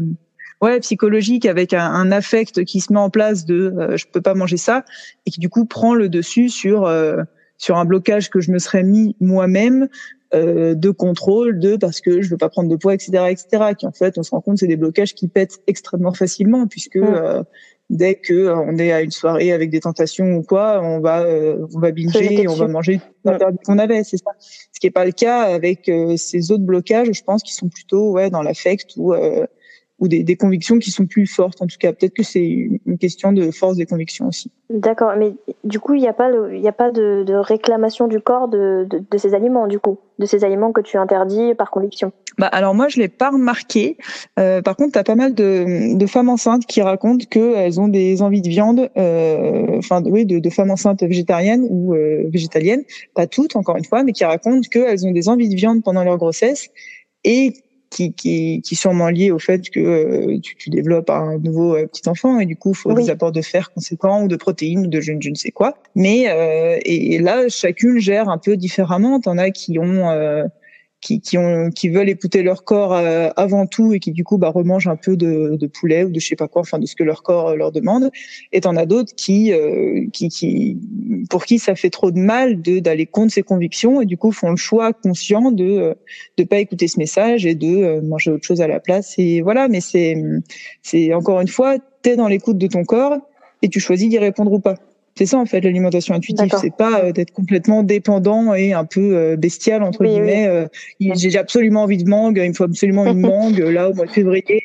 ouais psychologique avec un, un, affect qui se met en place de je peux pas manger ça et qui du coup prend le dessus sur sur un blocage que je me serais mis moi-même euh, de contrôle, de parce que je veux pas prendre de poids, etc., etc. Qui en fait, on se rend compte, c'est des blocages qui pètent extrêmement facilement, puisque euh, dès que euh, on est à une soirée avec des tentations ou quoi, on va on va binger, on va manger qu'on avait, c'est ça. Ce qui est pas le cas avec ces autres blocages, je pense, qui sont plutôt ouais dans l'affect ou ou des, des, convictions qui sont plus fortes. En tout cas, peut-être que c'est une question de force des convictions aussi. D'accord, mais du coup, il n'y a pas, il a pas de, de, réclamation du corps de, de, de, ces aliments, du coup, de ces aliments que tu interdis par conviction? Bah alors moi, je l'ai pas remarqué. Euh, par contre, tu as pas mal de, de femmes enceintes qui racontent qu'elles ont des envies de viande, euh, enfin oui, de, de, femmes enceintes végétariennes ou euh, végétaliennes, pas toutes encore une fois, mais qui racontent qu'elles ont des envies de viande pendant leur grossesse et qui, qui, qui sûrement lié au fait que euh, tu, tu, développes un nouveau euh, petit enfant et du coup il faut des apports de fer conséquents ou de protéines ou de je, je ne sais quoi. Mais euh, et, là chacune gère un peu différemment. T'en as qui ont euh, qui, qui, ont, qui veulent écouter leur corps euh, avant tout et qui du coup bah, remangent un peu de, de, poulet ou de je sais pas quoi, enfin de ce que leur corps euh, leur demande. Et t'en as d'autres qui, euh, qui, qui, pour qui ça fait trop de mal de d'aller contre ses convictions et du coup font le choix conscient de de pas écouter ce message et de manger autre chose à la place. Et voilà, mais c'est c'est encore une fois, t'es dans l'écoute de ton corps et tu choisis d'y répondre ou pas. C'est ça en fait l'alimentation intuitive, c'est pas euh, d'être complètement dépendant et un peu euh, bestial entre guillemets. Euh, j'ai absolument envie de mangue, il me faut absolument une mangue là au mois de février.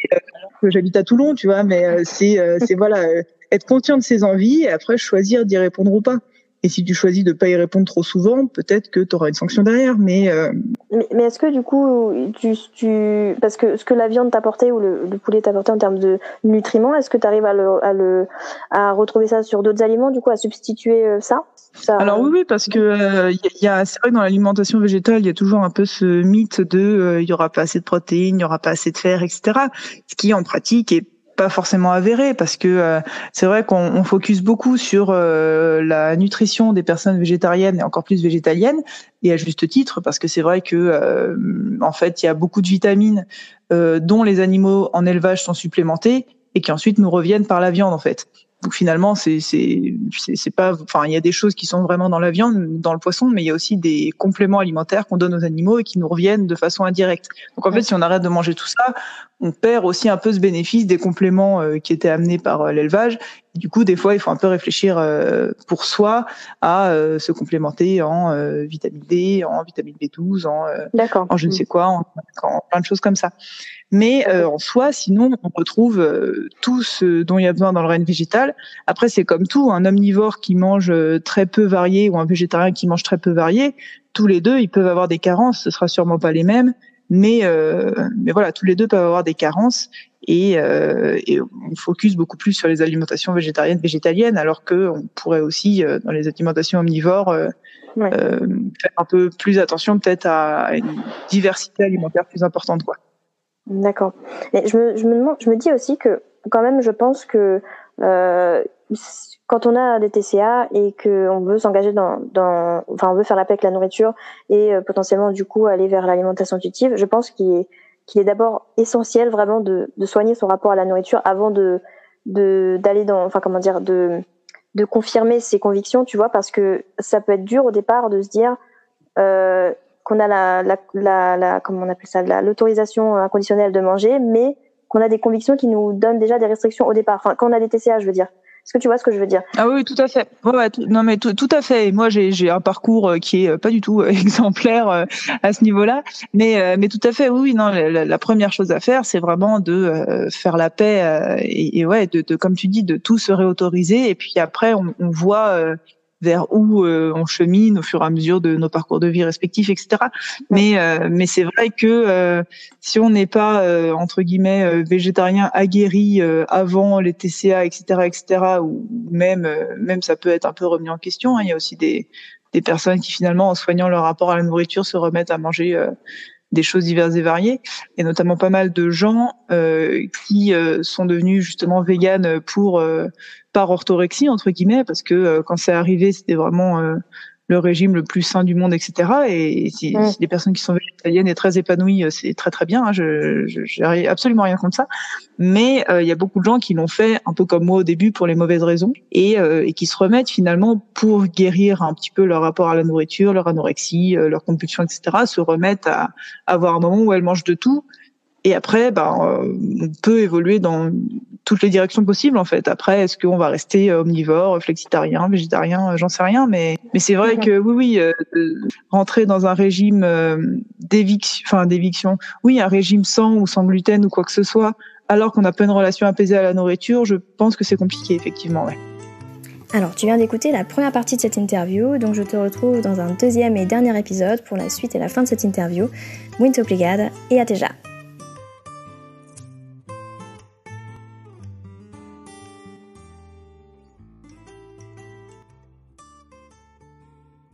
J'habite à Toulon, tu vois, mais c'est c'est voilà être conscient de ses envies et après choisir d'y répondre ou pas. Et si tu choisis de pas y répondre trop souvent, peut-être que tu auras une sanction derrière. Mais, euh... mais, mais est-ce que du coup, tu, tu, parce que ce que la viande t'apportait ou le, le poulet t'apportait en termes de nutriments, est-ce que tu arrives à, le, à, le, à retrouver ça sur d'autres aliments, du coup, à substituer euh, ça, ça Alors oui, oui, parce que euh, y a, c'est vrai que dans l'alimentation végétale, il y a toujours un peu ce mythe de euh, il y aura pas assez de protéines, il y aura pas assez de fer, etc. Ce qui en pratique est pas forcément avéré parce que euh, c'est vrai qu'on focus beaucoup sur euh, la nutrition des personnes végétariennes et encore plus végétaliennes et à juste titre parce que c'est vrai que euh, en fait il y a beaucoup de vitamines dont les animaux en élevage sont supplémentés et qui ensuite nous reviennent par la viande en fait. Donc finalement, c'est pas, enfin, il y a des choses qui sont vraiment dans la viande, dans le poisson, mais il y a aussi des compléments alimentaires qu'on donne aux animaux et qui nous reviennent de façon indirecte. Donc en fait, si on arrête de manger tout ça, on perd aussi un peu ce bénéfice des compléments euh, qui étaient amenés par euh, l'élevage. Du coup, des fois, il faut un peu réfléchir euh, pour soi à se complémenter en vitamine D, en vitamine B12, en, en je ne sais quoi, en, en plein de choses comme ça. Mais euh, en soi, sinon, on retrouve euh, tout ce dont il y a besoin dans le règne végétal. Après, c'est comme tout, un omnivore qui mange euh, très peu varié ou un végétarien qui mange très peu varié, tous les deux, ils peuvent avoir des carences. Ce sera sûrement pas les mêmes, mais mais voilà, tous les deux peuvent avoir des carences et, et on focus beaucoup plus sur les alimentations végétariennes, végétaliennes, alors que on pourrait aussi dans les alimentations omnivores faire un peu plus attention peut-être à une diversité alimentaire plus importante, quoi. D'accord. Et je me, je, me demande, je me dis aussi que quand même, je pense que euh, quand on a des TCA et qu'on veut s'engager dans, dans, enfin, on veut faire la paix avec la nourriture et euh, potentiellement du coup aller vers l'alimentation intuitive, je pense qu'il est, qu'il est d'abord essentiel vraiment de, de soigner son rapport à la nourriture avant de d'aller dans, enfin comment dire, de de confirmer ses convictions, tu vois, parce que ça peut être dur au départ de se dire euh, qu'on a la, la, la, la, comment on appelle ça, l'autorisation inconditionnelle de manger, mais qu'on a des convictions qui nous donnent déjà des restrictions au départ. Enfin, quand on a des TCA, je veux dire. Est-ce que tu vois ce que je veux dire? Ah oui, tout à fait. Ouais, tout, non mais tout, à fait. Moi, j'ai un parcours euh, qui est euh, pas du tout euh, exemplaire à ce niveau-là, mais mais tout à fait. Oui, non. La, première chose à faire, c'est vraiment de faire la paix et, et ouais, de, de, comme tu dis, de tout se réautoriser. Et puis après, on, on voit vers où euh, on chemine au fur et à mesure de nos parcours de vie respectifs, etc. Mais euh, mais c'est vrai que euh, si on n'est pas entre guillemets végétarien aguerri avant les TCA, etc., etc., ou même même ça peut être un peu remis en question. Hein. Il y a aussi des des personnes qui finalement en soignant leur rapport à la nourriture se remettent à manger des choses diverses et variées, et notamment pas mal de gens euh, qui euh, sont devenus justement véganes pour euh, par orthorexie entre guillemets, parce que quand c'est arrivé, c'était vraiment le régime le plus sain du monde, etc. Et si, si des personnes qui sont végétaliennes et très épanouies, euh, c'est très très bien. Hein, je n'ai absolument rien contre ça. Mais euh, il y a beaucoup de gens qui l'ont fait un peu comme moi au début pour les mauvaises raisons et, euh, et, qui se remettent finalement pour guérir un petit peu leur rapport à la nourriture, leur anorexie, leur compulsion, etc. Se remettent à, à avoir un moment où elles mangent de tout et après, ben, on peut évoluer dans toutes les directions possibles en fait. Après, est-ce qu'on va rester omnivore, flexitarien, végétarien, euh, j'en sais rien, mais mais c'est vrai que oui, oui, euh, rentrer dans un régime euh, d'éviction, enfin d'éviction, oui, un régime sans ou sans gluten ou quoi que ce soit, alors qu'on n'a pas une relation apaisée à la nourriture, je pense que c'est compliqué effectivement. Ouais. Alors, tu viens d'écouter la première partie de cette interview, donc je te retrouve dans un deuxième et dernier épisode pour la suite et la fin de cette interview. Muito obrigada et à déjà.